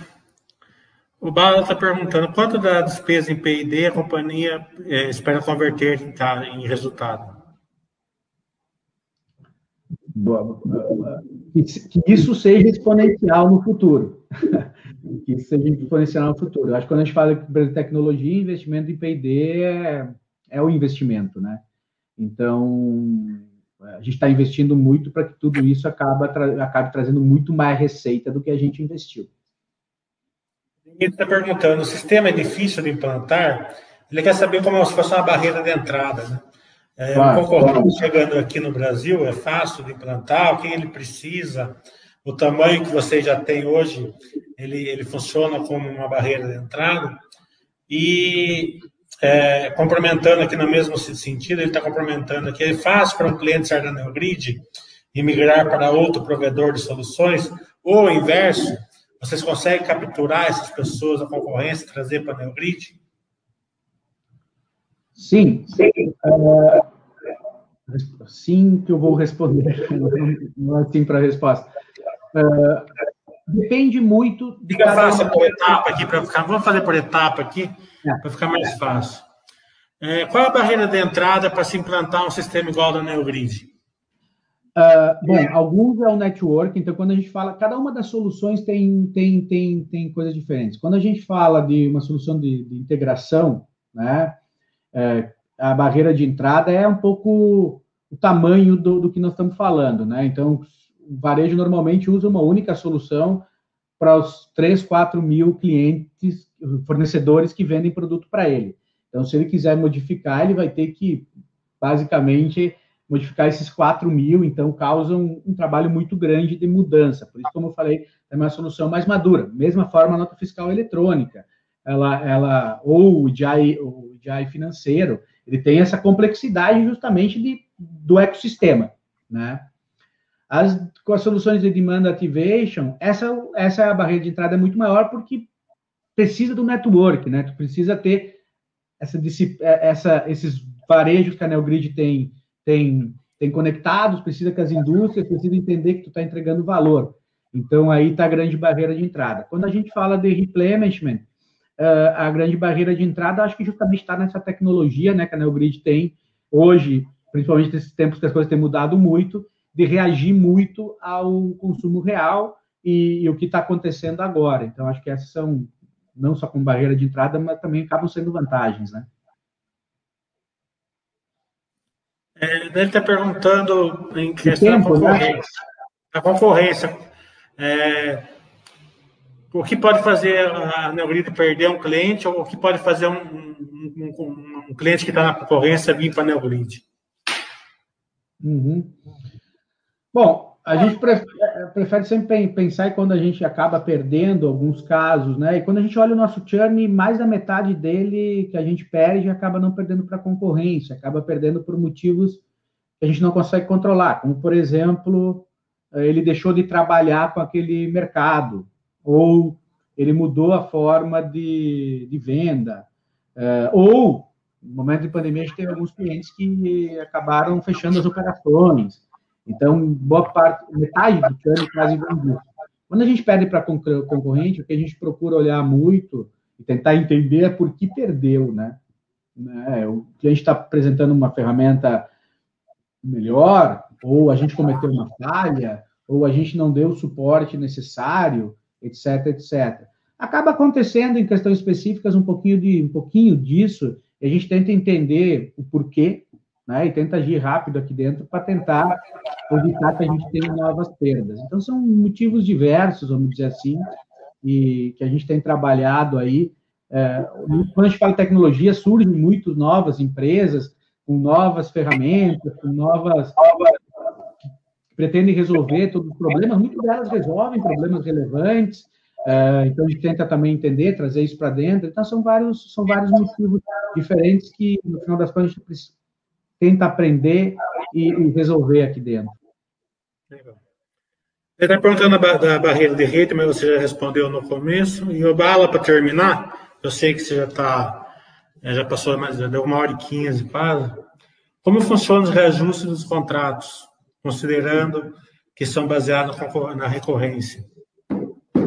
o Bala está perguntando quanto da despesa em P&D a companhia é, espera converter em, tá, em resultado? Que isso seja exponencial no futuro. [laughs] que isso seja exponencial no futuro. Eu acho que quando a gente fala de tecnologia, investimento em P&D é, é o investimento, né? Então, a gente está investindo muito para que tudo isso acabe, acabe trazendo muito mais receita do que a gente investiu. Ele está perguntando: o sistema é difícil de implantar? Ele quer saber como se fosse uma barreira de entrada. Né? É, claro, um concorrente claro. chegando aqui no Brasil é fácil de implantar, o que ele precisa, o tamanho que você já tem hoje, ele, ele funciona como uma barreira de entrada. E é, complementando aqui no mesmo sentido, ele está complementando aqui, é fácil para um cliente sair da NeoGrid e migrar para outro provedor de soluções, ou o inverso, vocês conseguem capturar essas pessoas, a concorrência, trazer para a Neogrid? Sim. sim. Uh, Sim, que eu vou responder. [laughs] Não é assim para a resposta. Uh, depende muito. De fácil por etapa aqui para ficar. Vamos fazer por etapa aqui é. para ficar mais fácil. É, qual é a barreira de entrada para se implantar um sistema igual ao da NeoGrid? Uh, bom, alguns é o network, então quando a gente fala, cada uma das soluções tem, tem, tem, tem coisas diferentes. Quando a gente fala de uma solução de, de integração, né, é, a barreira de entrada é um pouco o tamanho do, do que nós estamos falando, né? Então, o varejo normalmente usa uma única solução para os 3, 4 mil clientes, fornecedores que vendem produto para ele. Então, se ele quiser modificar, ele vai ter que, basicamente, modificar esses 4 mil, então causa um, trabalho muito grande de mudança. Por isso, como eu falei, é uma solução mais madura. Mesma forma, a nota fiscal eletrônica, ela, ela ou o DI, o DI financeiro, ele tem essa complexidade justamente de, do ecossistema, né? As, com as soluções de demand activation, essa, essa é a barreira de entrada muito maior porque precisa do network, né? Tu precisa ter essa, essa, esses varejos que a NeoGrid tem, tem, tem conectados, precisa que as indústrias precisam entender que tu está entregando valor. Então, aí está a grande barreira de entrada. Quando a gente fala de replenishment, uh, a grande barreira de entrada, acho que justamente está nessa tecnologia né, que a NeoGrid tem hoje, principalmente nesses tempos que as coisas têm mudado muito, de reagir muito ao consumo real e, e o que está acontecendo agora. Então, acho que essas são, não só como barreira de entrada, mas também acabam sendo vantagens, né? É, ele está perguntando em questão tempo, da concorrência. Né? A concorrência. É, o que pode fazer a Neogrid perder um cliente ou o que pode fazer um, um, um, um cliente que está na concorrência vir para a Neogrid? Uhum. Bom, a gente prefere, prefere, sempre pensar quando a gente acaba perdendo alguns casos, né? E quando a gente olha o nosso churn, mais da metade dele que a gente perde acaba não perdendo para a concorrência, acaba perdendo por motivos que a gente não consegue controlar, como, por exemplo, ele deixou de trabalhar com aquele mercado, ou ele mudou a forma de, de venda, é, ou no momento de pandemia a gente teve alguns clientes que acabaram fechando as operações. Então, boa parte, metade do churn quase vendido. Quando a gente perde para concorrente, o que a gente procura olhar muito e tentar entender é por que perdeu, né? né? O gente está apresentando uma ferramenta melhor, ou a gente cometeu uma falha, ou a gente não deu o suporte necessário, etc, etc. Acaba acontecendo em questões específicas um pouquinho de um pouquinho disso, e a gente tenta entender o porquê, né, e tenta agir rápido aqui dentro para tentar evitar que a gente tenha novas perdas. Então são motivos diversos, vamos dizer assim, e que a gente tem trabalhado aí. É, quando a gente fala em tecnologia, surgem muitas novas empresas com novas ferramentas, com novas pretendem resolver todos os problemas, muitas delas resolvem problemas relevantes, uh, então a gente tenta também entender, trazer isso para dentro, então são vários, são vários motivos diferentes que, no final das contas, a gente tenta aprender e, e resolver aqui dentro. Legal. Você está perguntando da barreira de rede, mas você já respondeu no começo. E o Bala, para terminar, eu sei que você já está, já passou mais, já deu uma hora e quinze quase. Como funcionam os reajustes dos contratos? considerando que são baseados na recorrência?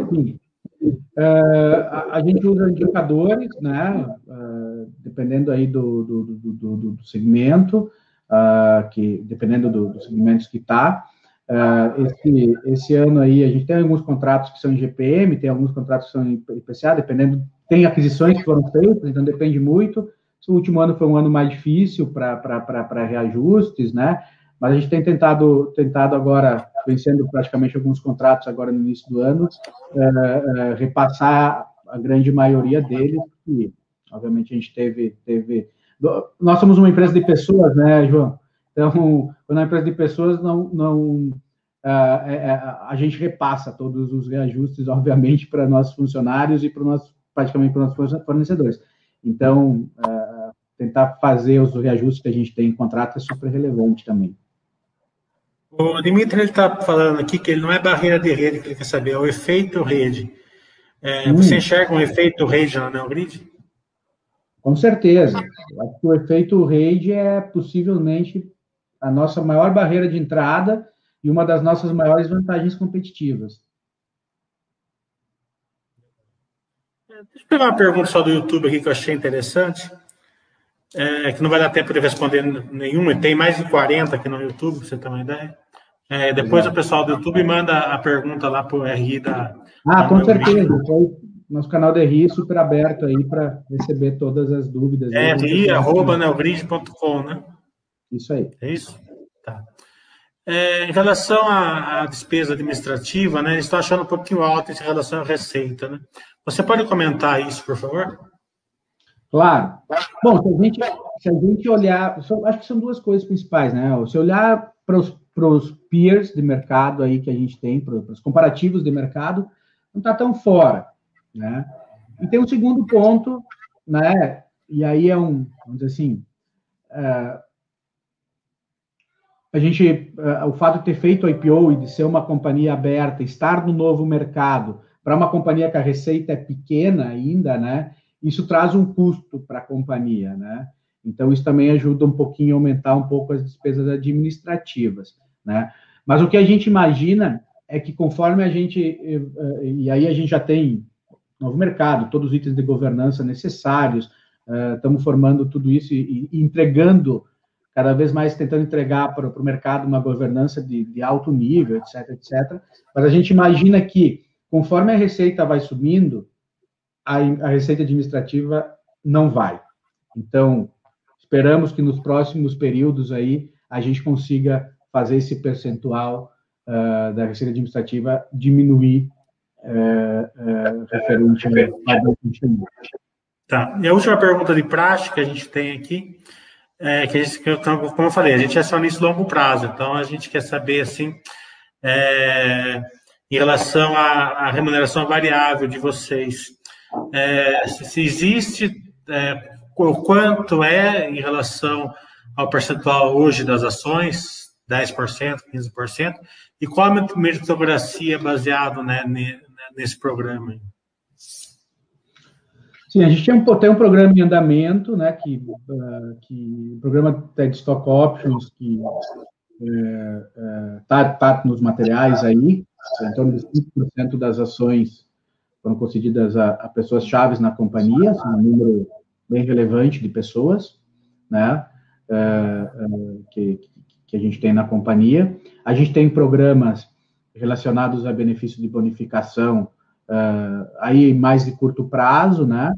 Sim. Uh, a gente usa indicadores, né, uh, dependendo aí do, do, do, do segmento, uh, que, dependendo dos segmentos que está. esse, esse ano aí, a gente tem alguns contratos que são em GPM, tem alguns contratos que são em IPCA, dependendo, tem aquisições que foram feitas, então depende muito. O último ano foi um ano mais difícil para reajustes, né? Mas a gente tem tentado, tentado agora, vencendo praticamente alguns contratos agora no início do ano, é, repassar a grande maioria deles, e obviamente a gente teve, teve... Nós somos uma empresa de pessoas, né, João? Então, quando é uma empresa de pessoas, não, não é, é, a gente repassa todos os reajustes, [laughs] obviamente, para nossos funcionários e para nossos, praticamente para nossos fornecedores. Então, é, tentar fazer os reajustes que a gente tem em contrato é super relevante também. O Dimitri está falando aqui que ele não é barreira de rede que ele quer saber, é o efeito rede. É, hum. Você enxerga um efeito rede na NeoGrid? Com certeza. Acho que o efeito rede é possivelmente a nossa maior barreira de entrada e uma das nossas maiores vantagens competitivas. Deixa eu pegar uma pergunta só do YouTube aqui que eu achei interessante, é, que não vai dar tempo de responder nenhuma, tem mais de 40 aqui no YouTube, pra você ter uma ideia. É, depois o pessoal do YouTube manda a pergunta lá para o RI da. Ah, da com certeza. Nosso canal do RI é super aberto aí para receber todas as dúvidas. É, ri.neogrid.com, né? Isso aí. É isso? Tá. É, em relação à, à, despesa administrativa, né, eles estão achando um pouquinho alto em relação à receita, né? Você pode comentar isso, por favor? Claro. Bom, se a gente, se a gente olhar, acho que são duas coisas principais, né? Se olhar para os peers de mercado aí que a gente tem, para os comparativos de mercado, não está tão fora, né? E tem um segundo ponto, né? E aí é um, vamos dizer assim, é, a gente, é, o fato de ter feito o IPO e de ser uma companhia aberta, estar no novo mercado, para uma companhia que a receita é pequena ainda, né? Isso traz um custo para a companhia, né? Então, isso também ajuda um pouquinho a aumentar um pouco as despesas administrativas, né? Mas o que a gente imagina é que conforme a gente, e aí a gente já tem novo mercado, todos os itens de governança necessários, estamos formando tudo isso e, entregando cada vez mais tentando entregar para o mercado uma governança de, de, alto nível, etc, etc. Mas a gente imagina que, conforme a receita vai subindo, a, a receita administrativa não vai. Então, esperamos que nos próximos períodos aí a gente consiga fazer esse percentual uh, da receita administrativa diminuir uh, uh, referente ao Tá. E a última pergunta de prática que a gente tem aqui é que, gente, como eu falei, a gente é só nisso longo prazo, então a gente quer saber assim é, em relação à, à, remuneração variável de vocês, é, se existe é, o quanto é em relação ao percentual hoje das ações, 10%, 15%, e qual a meritocracia baseada né, nesse programa? Sim, a gente tem um, tem um programa em andamento, né, que, uh, que programa TED Stock Options, que está é, é, tá nos materiais aí, em torno de 5% das ações foram concedidas a, a pessoas chaves na companhia, assim, um número bem relevante de pessoas, né, que, que a gente tem na companhia. A gente tem programas relacionados a benefício de bonificação, uh, aí mais de curto prazo, né,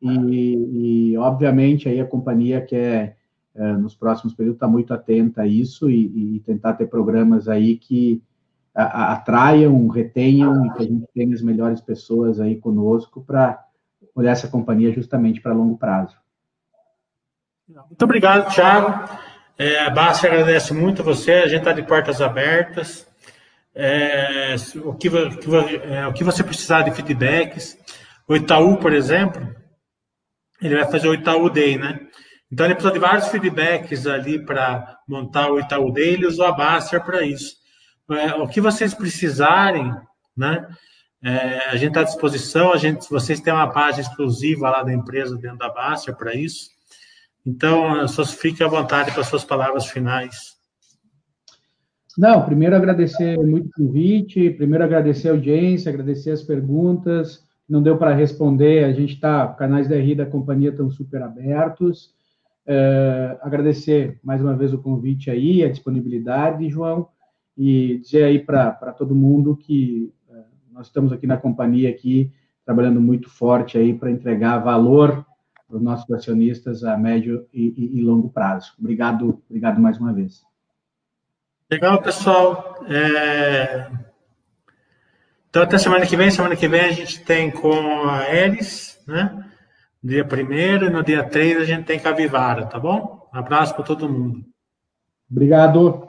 e, e obviamente aí a companhia quer nos próximos períodos estar tá muito atenta a isso e, e tentar ter programas aí que atraiam, retenham e que a gente tenha as melhores pessoas aí conosco para olhar essa companhia justamente para longo prazo. Muito obrigado, Thiago. É, a Basta agradece muito a você, a gente está de portas abertas. É, o, que, é, o que você precisar de feedbacks. O Itaú, por exemplo, ele vai fazer o Itaú Day, né? Então ele precisa de vários feedbacks ali para montar o Itaú Day, ele usou a Baster para isso é, o que vocês precisarem, né? É, a gente está à disposição, a gente, vocês têm uma página exclusiva lá da empresa dentro da Baster para isso. Então, fique à vontade para suas palavras finais. Não, primeiro agradecer muito o convite, primeiro agradecer a audiência, agradecer as perguntas. Não deu para responder, a gente está, canais da RI da companhia estão super abertos. É, agradecer mais uma vez o convite aí, a disponibilidade, João e dizer aí para todo mundo que é, nós estamos aqui na companhia aqui trabalhando muito forte aí para entregar valor para os nossos acionistas a médio e, e, e, longo prazo. Obrigado, obrigado mais uma vez. Legal, pessoal. É... Então, até semana que vem. Semana que vem a gente tem com a Elis, né? Dia 1 e no dia 3 a gente tem com a Vivara, tá bom? Um abraço para todo mundo. Obrigado.